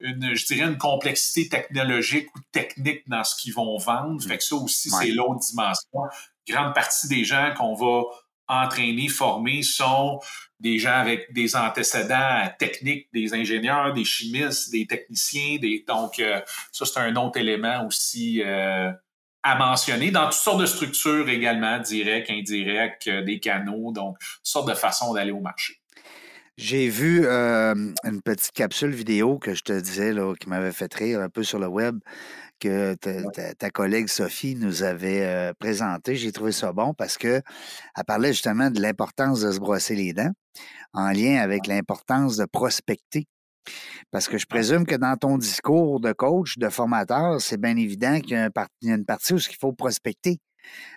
une, je dirais, une complexité technologique ou technique dans ce qu'ils vont vendre. Fait que ça aussi, c'est l'autre dimension. Grande partie des gens qu'on va entraîner, former sont des gens avec des antécédents techniques, des ingénieurs, des chimistes, des techniciens. Des, donc, euh, ça, c'est un autre élément aussi euh, à mentionner dans toutes sortes de structures également, directes, indirectes, euh, des canaux, donc toutes sortes de façons d'aller au marché. J'ai vu une petite capsule vidéo que je te disais, là, qui m'avait fait rire un peu sur le web, que ta, collègue Sophie nous avait présenté. J'ai trouvé ça bon parce que elle parlait justement de l'importance de se brosser les dents en lien avec l'importance de prospecter. Parce que je présume que dans ton discours de coach, de formateur, c'est bien évident qu'il y a, une partie où il faut prospecter.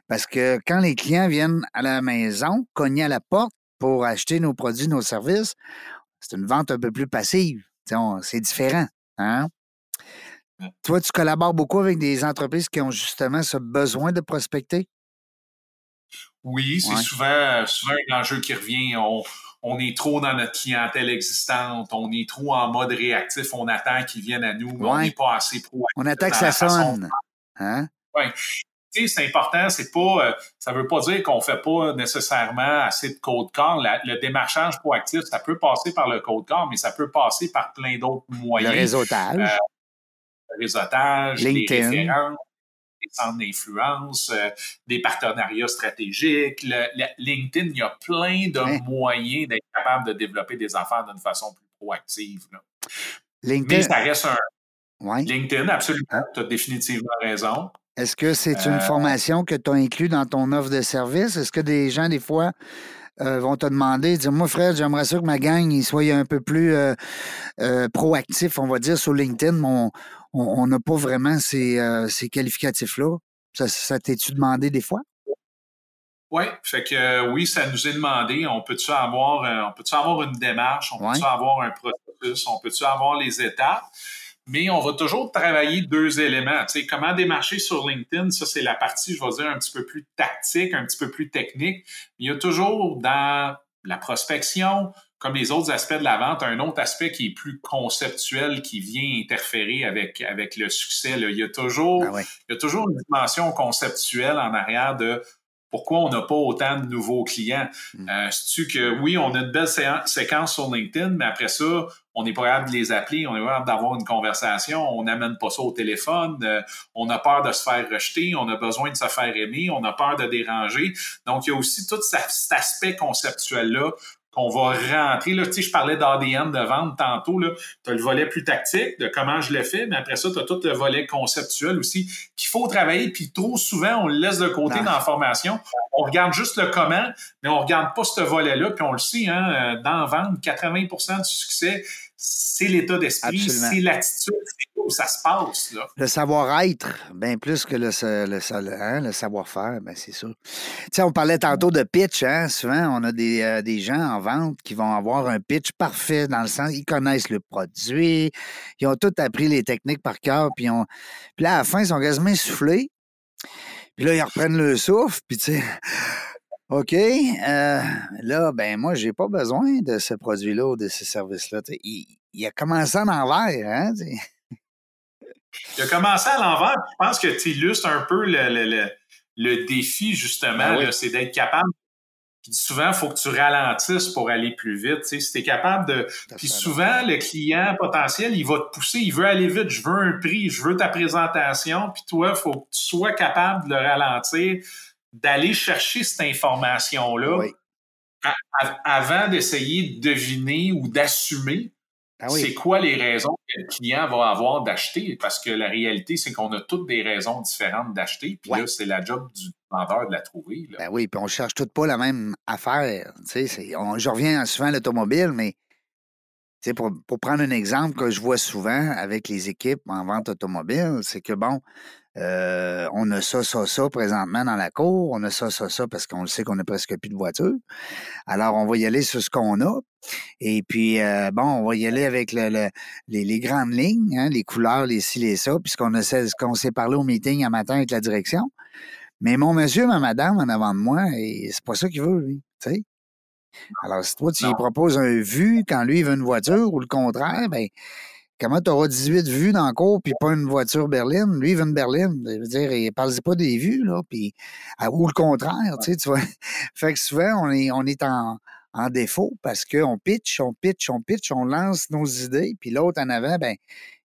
Parce que quand les clients viennent à la maison, cogner à la porte, pour acheter nos produits, nos services, c'est une vente un peu plus passive. C'est différent. Hein? Toi, tu collabores beaucoup avec des entreprises qui ont justement ce besoin de prospecter? Oui, c'est souvent, souvent un enjeu qui revient. On, est trop dans notre clientèle existante, on est trop en mode réactif, on attend qu'ils viennent à nous, mais on n'est pas assez proactif. On attend que ça sonne. Hein? Oui c'est important, c'est pas, euh, ça veut pas dire qu'on fait pas nécessairement assez de code car. le démarchage proactif, ça peut passer par le code car, mais ça peut passer par plein d'autres moyens. Le réseautage. Euh, le réseautage, les références, des centres d'influence, euh, des partenariats stratégiques. Le, LinkedIn, il y a plein de moyens d'être capable de développer des affaires d'une façon plus proactive. LinkedIn. Mais ça reste un. LinkedIn, absolument. Hein? Tu as définitivement raison. Est-ce que c'est une euh, formation que tu as inclus dans ton offre de service? Est-ce que des gens, des fois, euh, vont te demander, dire Moi, frère, j'aimerais ça que ma gang soit un peu plus euh, proactif, on va dire, sur LinkedIn, mais on n'a pas vraiment ces, qualificatifs-là. Ça, ça t'es-tu demandé des fois? Oui, fait que oui, ça nous est demandé. On peut-tu avoir, on peut avoir une démarche, on peut-tu avoir un processus, on peut-tu avoir les étapes? Mais on va toujours travailler deux éléments. Tu sais, comment démarcher sur LinkedIn, ça c'est la partie, je vais dire, un petit peu plus tactique, un petit peu plus technique. Il y a toujours dans la prospection, comme les autres aspects de la vente, un autre aspect qui est plus conceptuel, qui vient interférer avec, avec le succès. Il, y a toujours, ah il y a toujours une dimension conceptuelle en arrière de pourquoi on n'a pas autant de nouveaux clients. Mm. Euh, tu que oui, on a une belle séquence sur LinkedIn, mais après ça, on n'est pas capable de les appeler, on est pas capable d'avoir une conversation, on n'amène pas ça au téléphone, euh, on a peur de se faire rejeter, on a besoin de se faire aimer, on a peur de déranger. Donc, il y a aussi tout cet aspect conceptuel-là qu'on va rentrer. Là, tu sais, je parlais d'ADN de vente tantôt. Tu as le volet plus tactique de comment je le fais, mais après ça, tu as tout le volet conceptuel aussi qu'il faut travailler. Puis trop souvent, on le laisse de côté dans la formation. On regarde juste le comment, mais on regarde pas ce volet-là. Puis on le sait, hein, dans vente, 80% du succès, c'est l'état d'esprit, c'est l'attitude, c'est où ça se passe. Là. Le savoir-être, bien plus que le, le, hein, le savoir-faire, ben c'est ça. Tu sais, on parlait tantôt de pitch, hein? souvent on a des, euh, des, gens en vente qui vont avoir un pitch parfait dans le sens, ils connaissent le produit, ils ont tout appris les techniques par cœur, puis, on... puis là, à la fin, ils sont quasiment soufflés. Puis là, ils reprennent le souffle, puis tu sais, OK. Euh, là, ben moi, j'ai pas besoin de ce produit-là ou de ce service-là. Il, a commencé à l'envers, hein? il a commencé à l'envers. Je pense que tu illustres un peu le, défi, justement, ben c'est d'être capable. Puis souvent, il faut que tu ralentisses pour aller plus vite. Si tu es capable de. Puis souvent, le client potentiel, il va te pousser, il veut aller vite, je veux un prix, je veux ta présentation, puis toi, il faut que tu sois capable de le ralentir d'aller chercher cette information-là avant d'essayer de deviner ou d'assumer ah c'est quoi les raisons que le client va avoir d'acheter? Parce que la réalité, c'est qu'on a toutes des raisons différentes d'acheter. Puis là, c'est la job du vendeur de la trouver. Ben oui, puis on cherche toutes pas la même affaire. je reviens souvent à l'automobile, mais pour, pour prendre un exemple que je vois souvent avec les équipes en vente automobile, c'est que bon, euh, on a ça, ça, ça présentement dans la cour. On a ça, ça, ça parce qu'on le sait qu'on n'a presque plus de voiture. Alors, on va y aller sur ce qu'on a. Et puis, euh, bon, on va y aller avec le, les, grandes lignes, hein, les couleurs, les ci, les ça, puisqu'on a ce qu'on s'est parlé au meeting un matin avec la direction. Mais mon monsieur, ma madame en avant de moi, c'est pas ça qu'il veut, lui. Tu sais? Alors, si toi, tu lui proposes un vu quand lui, il veut une voiture ou le contraire, ben Comment tu auras 18 vues dans le cours puis pas une voiture berline? Lui, il veut une berline. Je veux dire, il parle pas des vues, là. Puis, ou le contraire, tu sais, tu vois. fait que souvent, on est, on est en, en défaut parce qu'on pitch, on pitch, on pitch, on lance nos idées. Puis l'autre en avant, ben,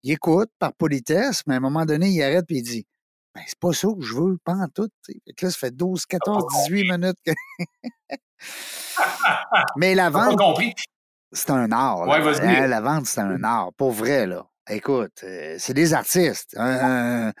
il écoute par politesse, mais à un moment donné, il arrête puis il dit ben, c'est pas ça que je veux, pas en tout. Fait que là, ça fait 12, 14, 18 minutes que. mais la vente. compris c'est un art. Hein, la vente, c'est un art. Pour vrai, là. Écoute, euh, c'est des artistes. hein?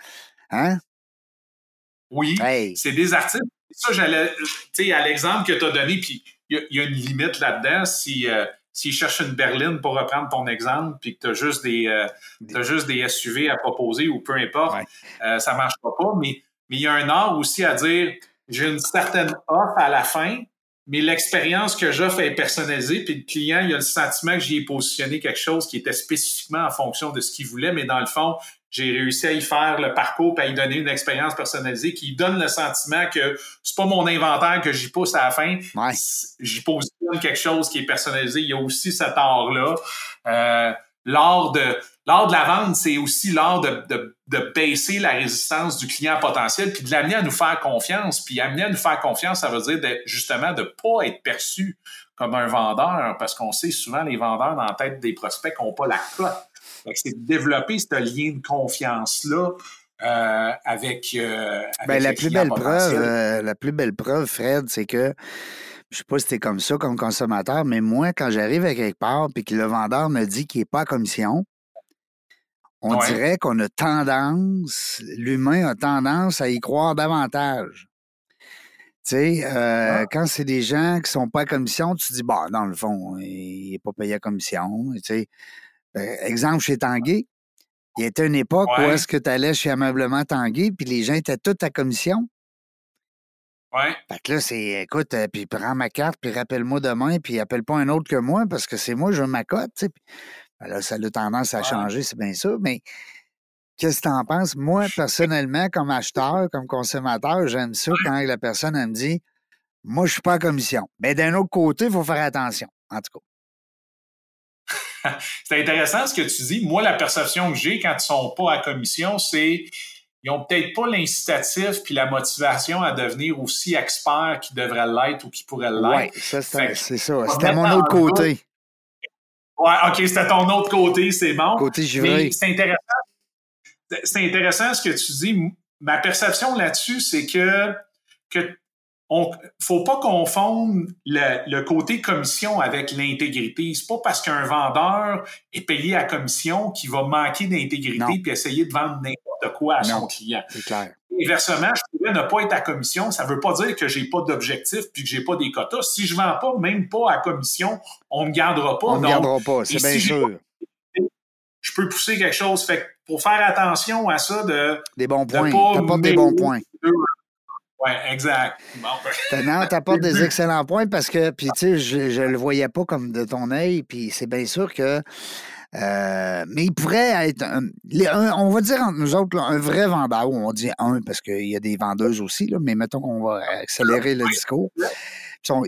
Oui, c'est des artistes. Ça, j'allais. Tu sais, à l'exemple que tu as donné, puis il y, a une limite là-dedans. Si. Euh, s'ils cherchent une berline pour reprendre ton exemple, puis que tu as juste des euh, juste des SUV à proposer ou peu importe, ça ne marchera pas. Mais mais il y a un art aussi à dire j'ai une certaine offre à la fin, mais l'expérience que j'offre est personnalisée, puis le client, il a le sentiment que j'y ai positionné quelque chose qui était spécifiquement en fonction de ce qu'il voulait, mais dans le fond, j'ai réussi à y faire le parcours, puis à y donner une expérience personnalisée qui donne le sentiment que c'est pas mon inventaire que j'y pousse à la fin, j'y positionne quelque chose qui est personnalisé. Il y a aussi cet art-là. Euh, l'art de l'art de la vente, c'est aussi l'art de, de, de, baisser la résistance du client potentiel, puis de l'amener à nous faire confiance. Puis amener à nous faire confiance, ça veut dire de, justement de pas être perçu comme un vendeur, parce qu'on sait souvent les vendeurs dans la tête des prospects n'ont pas la cote. C'est de développer ce lien de confiance-là. Euh, avec, euh, ben, la plus belle preuve, euh, la plus belle preuve, Fred, c'est que je sais pas si c'était comme ça comme consommateur, mais moi, quand j'arrive à quelque part et que le vendeur me dit qu'il n'est pas à commission, on dirait qu'on a tendance, l'humain a tendance à y croire davantage. Tu sais, euh, ah. quand c'est des gens qui sont pas à commission, tu te dis, bah, dans le fond, il n'est pas payé à commission. Tu sais, ben, exemple chez Tanguay, il y a une époque où est-ce que tu allais chez Ameublement Tanguay, puis les gens étaient tous à commission. Ouais. Fait que là, c'est, écoute, euh, puis prends ma carte, puis rappelle-moi demain, puis appelle pas un autre que moi, parce que c'est moi, je veux ma cote, tu sais. Ben là, ça a tendance à changer, c'est bien sûr, mais qu'est-ce que tu en penses? Moi, personnellement, comme acheteur, comme consommateur, j'aime ça quand la personne, elle me dit, moi, je suis pas en commission. Mais d'un autre côté, il faut faire attention, en tout cas. c'est intéressant ce que tu dis. Moi, la perception que j'ai quand ils sont pas à commission, c'est ils ont peut-être pas l'incitatif puis la motivation à devenir aussi expert qu'ils devraient l'être ou qu'ils pourraient l'être. Oui, ça, c'est ça. C'était mon autre côté. Ouais, OK, c'était ton autre côté, c'est bon. Côté Mais c'est intéressant. C'est intéressant ce que tu dis. Ma perception là-dessus, c'est que, que on faut pas confondre le, côté commission avec l'intégrité. C'est pas parce qu'un vendeur est payé à commission qu'il va manquer d'intégrité puis essayer de vendre n'importe quoi à son client. C'est clair. Inversement, je pourrais ne pas être à commission. Ça veut pas dire que j'ai pas d'objectif puis que j'ai pas des quotas. Si je vends pas, même pas à commission, on me gardera pas. On me gardera pas, c'est bien sûr. je peux pousser quelque chose. Fait pour faire attention à ça de. Des bons points. T'apportes des bons points. Oui, exact. Bon, ben. non, t'apportes des excellents points parce que, puis tu sais, je, je le voyais pas comme de ton œil, puis c'est bien sûr que. Euh, mais il pourrait être, un, on va dire entre nous autres, un vrai vendeur, on dit un parce qu'il y a des vendeuses aussi, là, mais mettons qu'on va accélérer le discours.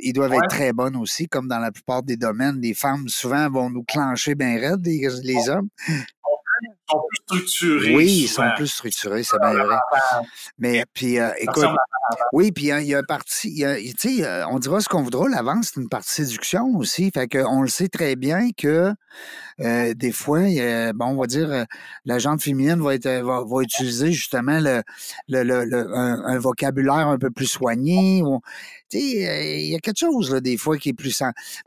ils doivent être très bonnes aussi, comme dans la plupart des domaines. Les femmes, souvent, vont nous clencher bien raide, les, les hommes sont plus structurés. Oui, ils sont plus structurés, c'est bien vrai. Mais puis, euh, écoute, oui, puis il y a un parti, tu sais, euh, on dira ce qu'on voudra, l'avance, c'est une partie séduction aussi. Fait qu'on le sait très bien que euh, des fois, bon, on va dire, la jante féminine va, être, va, utiliser justement le, le, un, vocabulaire un peu plus soigné. Sais, il y a quelque chose, des fois, qui est plus...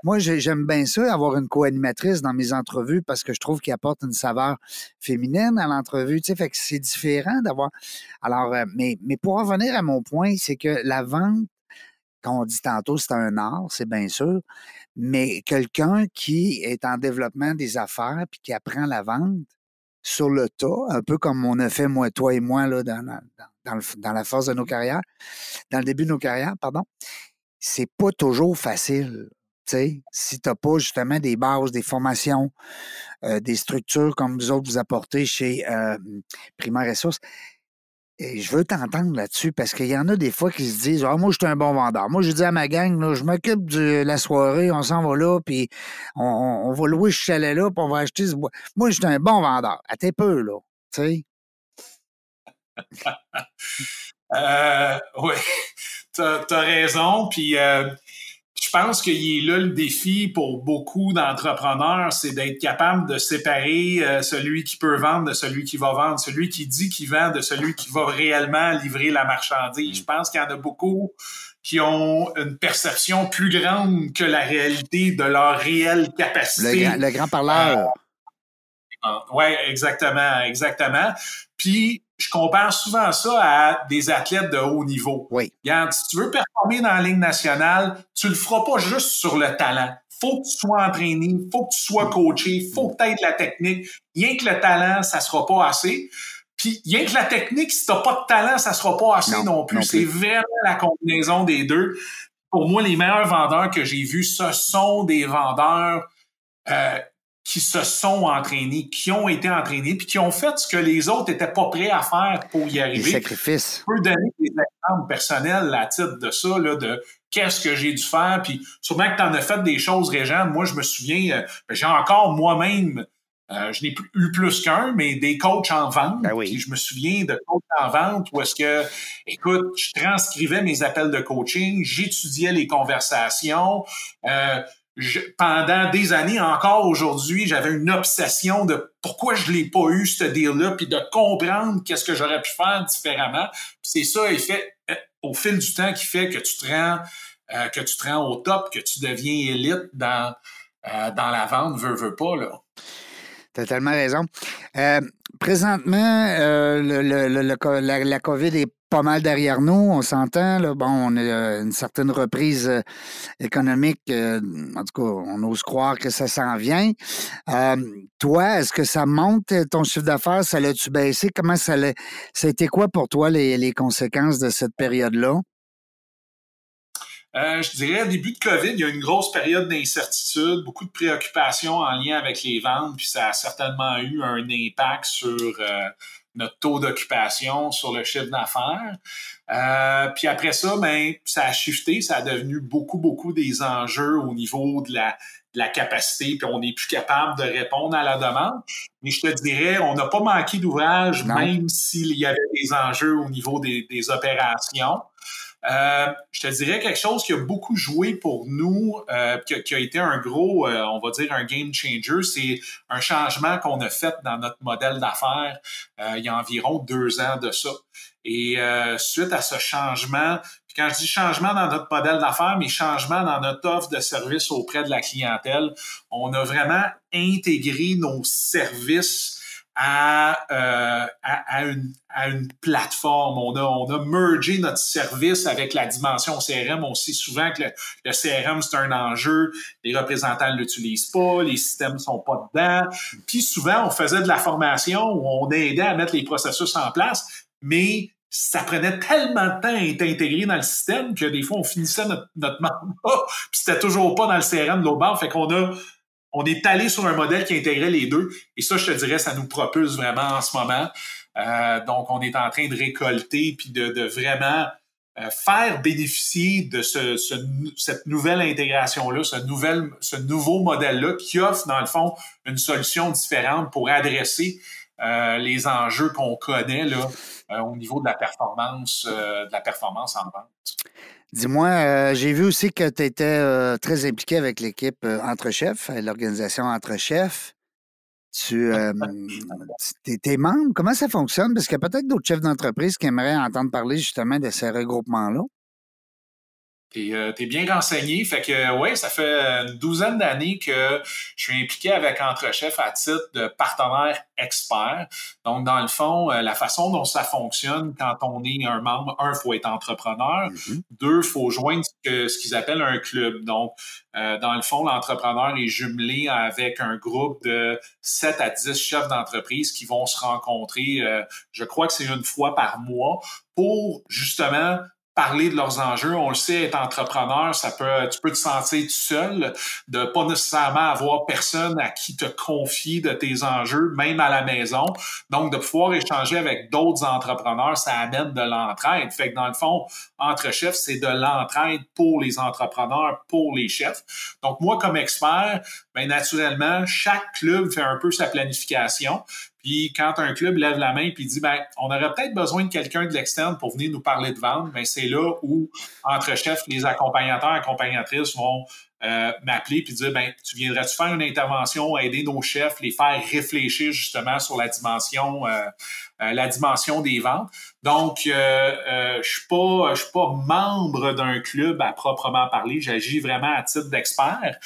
Moi, j'aime bien ça, avoir une co-animatrice dans mes entrevues parce que je trouve qu'il apporte une saveur féminine à l'entrevue, tu sais, c'est différent d'avoir... Alors, euh, mais, mais pour revenir à mon point, c'est que la vente, quand on dit tantôt, c'est un art, c'est bien sûr, mais quelqu'un qui est en développement des affaires puis qui apprend la vente sur le tas, un peu comme on a fait, moi, toi et moi, là, dans, dans, dans la phase de nos carrières, dans le début de nos carrières, pardon, c'est pas toujours facile si tu n'as pas justement des bases, des formations, euh, des structures comme vous autres vous apportez chez euh, Primaire Ressources, et je veux t'entendre là-dessus parce qu'il y en a des fois qui se disent Ah, moi, je suis un bon vendeur. Moi, je dis à ma gang, là, je m'occupe de la soirée, on s'en va là, puis on, va louer ce chalet-là, puis on va acheter ce bois. Moi, je suis un bon vendeur. À tes peu, là. Tu sais? euh, oui, tu as, raison. Puis je pense qu'il est là le défi pour beaucoup d'entrepreneurs, c'est d'être capable de séparer euh, celui qui peut vendre de celui qui va vendre, celui qui dit qu'il vend de celui qui va réellement livrer la marchandise. Je pense qu'il y en a beaucoup qui ont une perception plus grande que la réalité de leur réelle capacité. Le, grand parleur. Euh, oui, exactement, exactement. Puis je compare souvent ça à des athlètes de haut niveau. Oui. Regarde, si tu veux performer dans la ligne nationale, tu le feras pas juste sur le talent. Faut que tu sois entraîné, faut que tu sois coaché, faut que tu aies de la technique. Rien que le talent, ça sera pas assez. Puis rien que la technique, si t'as pas de talent, ça sera pas assez non, plus. C'est vraiment la combinaison des deux. Pour moi, les meilleurs vendeurs que j'ai vus, ce sont des vendeurs euh, qui se sont entraînés, qui ont été entraînés, puis qui ont fait ce que les autres n'étaient pas prêts à faire pour y arriver. Des sacrifices. Je peux donner des exemples personnels à titre de ça, là, de qu'est-ce que j'ai dû faire, puis sûrement que tu en as fait des choses, Régent. Moi, je me souviens, euh, ben, j'ai encore moi-même, euh, je n'ai eu plus qu'un, mais des coachs en vente. Ben oui. je me souviens de coachs en vente où est-ce que, écoute, je transcrivais mes appels de coaching, j'étudiais les conversations, euh, pendant des années, encore aujourd'hui, j'avais une obsession de pourquoi je l'ai pas eu, ce deal-là, puis de comprendre qu'est-ce que j'aurais pu faire différemment. c'est ça, il fait, euh, au fil du temps, qui fait que tu te rends, euh, que tu te rends au top, que tu deviens élite dans, euh, dans la vente, veux, veux pas, là. Tu as tellement raison. présentement, la, la, COVID est pas mal derrière nous, on s'entend. Bon, on a euh, une certaine reprise euh, économique. Euh, en tout cas, on ose croire que ça s'en vient. toi, est-ce que ça monte ton chiffre d'affaires? Ça l'a-tu baissé? Comment ça l'a. Ça a été quoi pour toi les, conséquences de cette période-là? Je dirais, début de COVID, il y a une grosse période d'incertitude, beaucoup de préoccupations en lien avec les ventes, puis ça a certainement eu un impact sur notre taux d'occupation, sur le chiffre d'affaires. Euh, puis après ça, ben, ça a shifté, ça a devenu beaucoup, beaucoup des enjeux au niveau de la, de la capacité, puis on n'est plus capable de répondre à la demande. Mais je te dirais, on n'a pas manqué d'ouvrage, même s'il y avait des enjeux au niveau des, des opérations. Euh, je te dirais quelque chose qui a beaucoup joué pour nous, euh, qui, a, qui, a, été un gros, euh, on va dire un game changer, c'est un changement qu'on a fait dans notre modèle d'affaires euh, il y a environ deux ans de ça. Et euh, suite à ce changement, quand je dis changement dans notre modèle d'affaires, mais changement dans notre offre de service auprès de la clientèle, on a vraiment intégré nos services à, euh, à, à, une, à, une, plateforme. On a, on a mergé notre service avec la dimension CRM. On sait souvent que le, le CRM, c'est un enjeu. Les représentants ne l'utilisent pas, les systèmes ne sont pas dedans. Puis souvent, on faisait de la formation où on aidait à mettre les processus en place, mais ça prenait tellement de temps à être intégré dans le système que des fois, on finissait notre, notre mandat, puis c'était toujours pas dans le CRM de l'autre. Fait qu'on a on est allé sur un modèle qui intégrait les deux. Et ça, je te dirais, ça nous propulse vraiment en ce moment. Euh, donc, on est en train de récolter puis de, vraiment euh, faire bénéficier de ce, ce, cette nouvelle intégration-là, ce, nouvel, ce nouveau modèle-là qui offre, dans le fond, une solution différente pour adresser euh, les enjeux qu'on connaît là, euh, au niveau de la performance, euh, de la performance en vente. Dis-moi, j'ai vu aussi que tu étais très impliqué avec l'équipe Entre Chefs, l'organisation Entre Chefs. Tu es, membre, comment ça fonctionne? Parce qu'il y a peut-être d'autres chefs d'entreprise qui aimeraient entendre parler justement de ces regroupements-là. T'es euh, es bien renseigné. Fait que ouais, ça fait une douzaine d'années que je suis impliqué avec Entrechef à titre de partenaire expert. Donc, dans le fond, euh, la façon dont ça fonctionne quand on est un membre, un, faut être entrepreneur. Mm-hmm. Deux, faut joindre ce, ce qu'ils appellent un club. Donc, euh, dans le fond, l'entrepreneur est jumelé avec un groupe de 7 à 10 chefs d'entreprise qui vont se rencontrer, euh, je crois que c'est une fois par mois, pour justement parler de leurs enjeux. On le sait, être entrepreneur, ça peut, tu peux te sentir tout seul, de pas nécessairement avoir personne à qui te confier de tes enjeux, même à la maison. Donc, de pouvoir échanger avec d'autres entrepreneurs, ça amène de l'entraide. Fait que dans le fond, entre chefs, c'est de l'entraide pour les entrepreneurs, pour les chefs. Donc, moi, comme expert, bien, naturellement, chaque club fait un peu sa planification. Puis quand un club lève la main puis dit ben on aurait peut-être besoin de quelqu'un de l'externe pour venir nous parler de vente, ben c'est là où entre chefs les accompagnateurs accompagnatrices vont euh, m'appeler puis dire ben tu viendrais-tu faire une intervention aider nos chefs les faire réfléchir justement sur la dimension euh, euh, la dimension des ventes? Donc euh, euh, je suis pas je suis pas membre d'un club à proprement parler. J'agis vraiment à titre d'expert.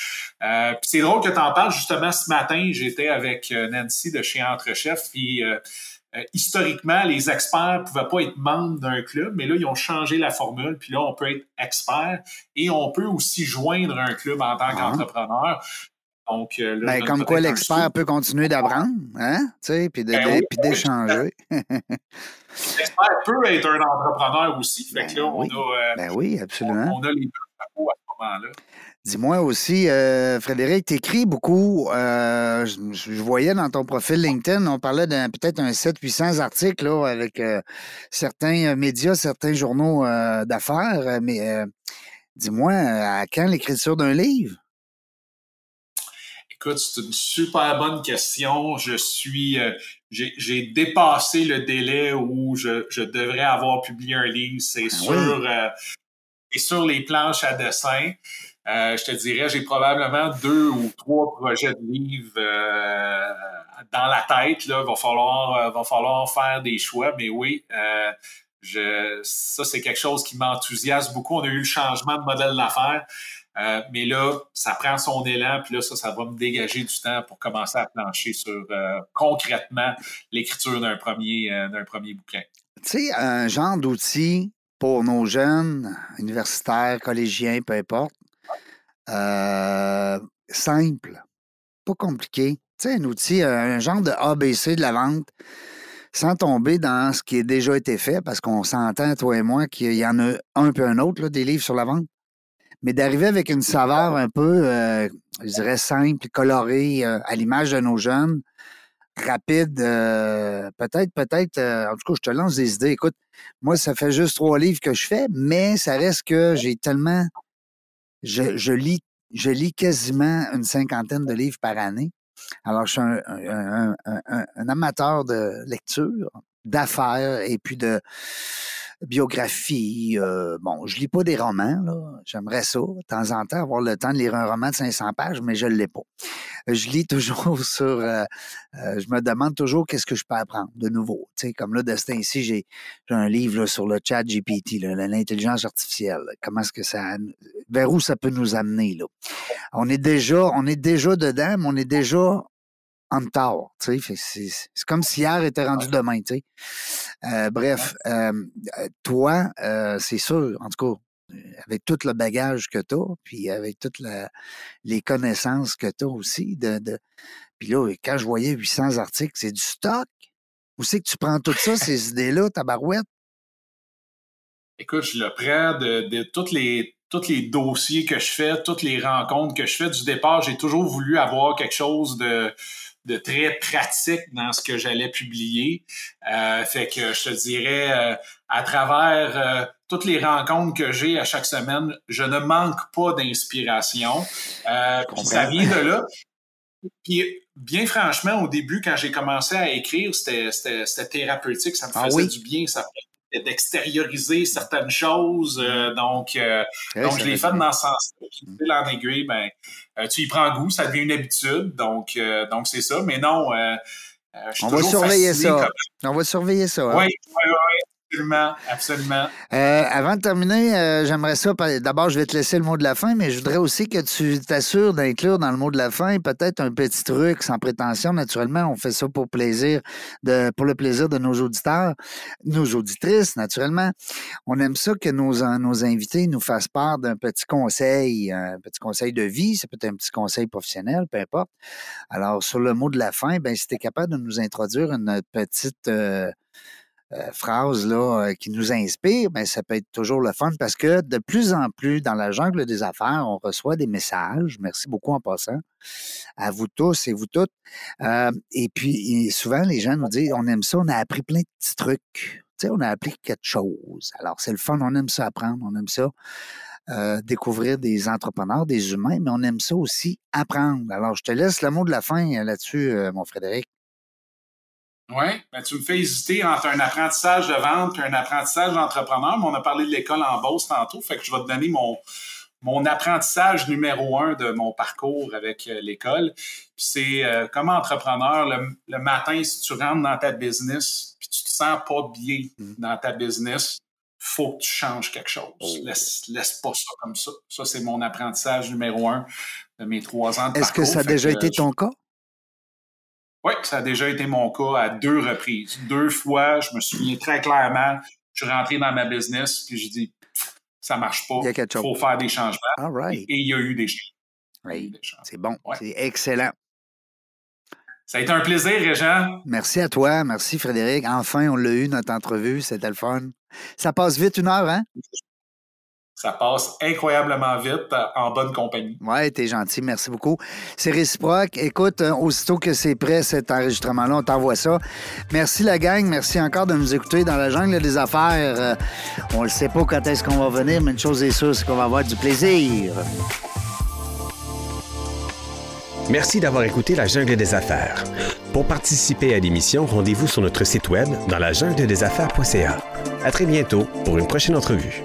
Euh, c'est drôle que tu en parles. Justement ce matin j'étais avec Nancy de chez Entrechef puis euh, historiquement, les experts pouvaient pas être membres d'un club, mais là, ils ont changé la formule, puis là, on peut être expert et on peut aussi joindre un club en tant ah. qu'entrepreneur. Donc, euh, là, ben, comme quoi l'expert peut continuer d'apprendre, hein? Tu sais, puis d'échanger. Ben oui, l'expert peut être un entrepreneur aussi. Fait que là, on oui. a. Euh, ben oui, absolument. On, on a les deux à ce moment-là. Dis-moi aussi, euh, Frédéric, tu écris beaucoup. Euh, je, je, voyais dans ton profil LinkedIn, on parlait d'un peut-être un 700-800 articles là, avec euh, certains médias, certains journaux euh, d'affaires. Mais euh, dis-moi, à quand l'écriture d'un livre? Écoute, c'est une super bonne question. Je suis, euh, j'ai dépassé le délai où je, je, devrais avoir publié un livre. C'est ah, sur, oui. sur les planches à dessin. Euh, je te dirais, j'ai probablement deux ou trois projets de livres euh, dans la tête. Là, va falloir, euh, falloir faire des choix, mais oui, ça c'est quelque chose qui m'enthousiasme beaucoup. On a eu le changement de modèle d'affaires, mais là, ça prend son élan, puis là, ça, ça va me dégager du temps pour commencer à plancher sur concrètement l'écriture d'un premier, d'un premier bouquin. Tu sais, un genre d'outil pour nos jeunes, universitaires, collégiens, peu importe, euh, simple, pas compliqué. Tu sais, un outil, un genre de ABC de la vente, sans tomber dans ce qui a déjà été fait, parce qu'on s'entend, toi et moi, qu'il y en a un peu un autre, là, des livres sur la vente. mais d'arriver avec une saveur un peu, euh, je dirais, simple, colorée, euh, à l'image de nos jeunes, rapide, peut-être, peut-être, en tout cas, je te lance des idées. Écoute, moi, ça fait juste trois livres que je fais, mais ça reste que j'ai tellement, je, je lis, je lis quasiment une cinquantaine de livres par année. Alors, je suis un, un amateur de lecture, d'affaires et puis de biographie. Euh, bon, je lis pas des romans, là. J'aimerais ça, de temps en temps, avoir le temps de lire un roman de 500 pages, mais je ne l'ai pas. Je lis toujours sur... Euh, euh, je me demande toujours qu'est-ce que je peux apprendre de nouveau. Tu sais, comme là, de ce ici, j'ai un livre sur le chat GPT, l'intelligence artificielle. Comment est-ce que ça... Vers où ça peut nous amener, là? On est déjà, on est déjà dedans, mais on est déjà en tard. C'est comme si hier était rendu demain. Euh, bref, euh, toi, euh, c'est sûr, en tout cas, avec tout le bagage que tu as, puis avec toutes les connaissances que tu as aussi. De, de... Puis là, quand je voyais 800 articles, c'est du stock? Où c'est que tu prends tout ça, ces idées-là, ta barouette? Écoute, je le prends de, de toutes les tous les dossiers que je fais, toutes les rencontres que je fais du départ, j'ai toujours voulu avoir quelque chose de, de très pratique dans ce que j'allais publier. Euh, fait que je te dirais, euh, à travers euh, toutes les rencontres que j'ai à chaque semaine, je ne manque pas d'inspiration. ça vient de là. Puis, bien franchement, au début, quand j'ai commencé à écrire, c'était thérapeutique, ça me ah faisait du bien, ça d'extérioriser certaines choses. Euh, donc, euh, donc je l'ai fait dans ce sens-là. Aiguille, ben, euh, tu y prends goût, ça devient une habitude. Donc, donc c'est ça. Mais non, On va surveiller ça. On va surveiller ça. Oui, oui, oui. Absolument, absolument. Euh, avant de terminer, euh, j'aimerais ça. D'abord, je vais te laisser le mot de la fin, mais je voudrais aussi que tu t'assures d'inclure dans le mot de la fin peut-être un petit truc sans prétention. Naturellement, on fait ça pour plaisir, de, pour le plaisir de nos auditeurs, nos auditrices, naturellement. On aime ça que nos, nos invités nous fassent part d'un petit conseil, un petit conseil de vie, ça peut être un petit conseil professionnel, peu importe. Alors, sur le mot de la fin, ben, si tu es capable de nous introduire une petite. Euh, euh, phrase là, euh, qui nous inspire, ben, ça peut être toujours le fun parce que de plus en plus dans la jungle des affaires, on reçoit des messages. Merci beaucoup en passant à vous tous et vous toutes. Euh, et puis souvent, les gens nous disent on aime ça, on a appris plein de petits trucs. Tu on a appris quelque chose. Alors, c'est le fun, on aime ça apprendre, on aime ça. découvrir des entrepreneurs, des humains, mais on aime ça aussi apprendre. Alors, je te laisse le mot de la fin là-dessus, mon Frédéric. Oui, ben, tu me fais hésiter entre un apprentissage de vente et un apprentissage d'entrepreneur, mais on a parlé de l'école en Beauce tantôt, fait que je vais te donner mon, mon apprentissage numéro un de mon parcours avec euh, l'école. C'est euh, comme entrepreneur, le, matin, si tu rentres dans ta business puis tu te sens pas bien mmh. dans ta business, faut que tu changes quelque chose. Oh. Laisse, laisse pas ça comme ça. Ça, c'est mon apprentissage numéro un de mes trois ans de Est-ce que ça a déjà été ton cas? Oui, ça a déjà été mon cas à deux reprises. Deux fois, je me souviens très clairement, je suis rentré dans ma business, puis j'ai dit, ça marche pas, il faut faire des changements. Et, il y a eu des changements. Oui, c'est bon, c'est excellent. Ça a été un plaisir, Régent. Merci à toi, merci Frédéric. Enfin, on l'a eu, notre entrevue, c'était le fun. Ça passe vite une heure, hein? Ça passe incroyablement vite euh, en bonne compagnie. Oui, t'es gentil, merci beaucoup. C'est réciproque. Écoute, euh, aussitôt que c'est prêt, cet enregistrement-là, on t'envoie ça. Merci la gang, merci encore de nous écouter dans la jungle des affaires. Euh, on ne sait pas quand est-ce qu'on va venir, mais une chose est sûre, c'est qu'on va avoir du plaisir. Merci d'avoir écouté La Jungle des Affaires. Pour participer à l'émission, rendez-vous sur notre site web dans la jungle des affaires.ca. À très bientôt pour une prochaine entrevue.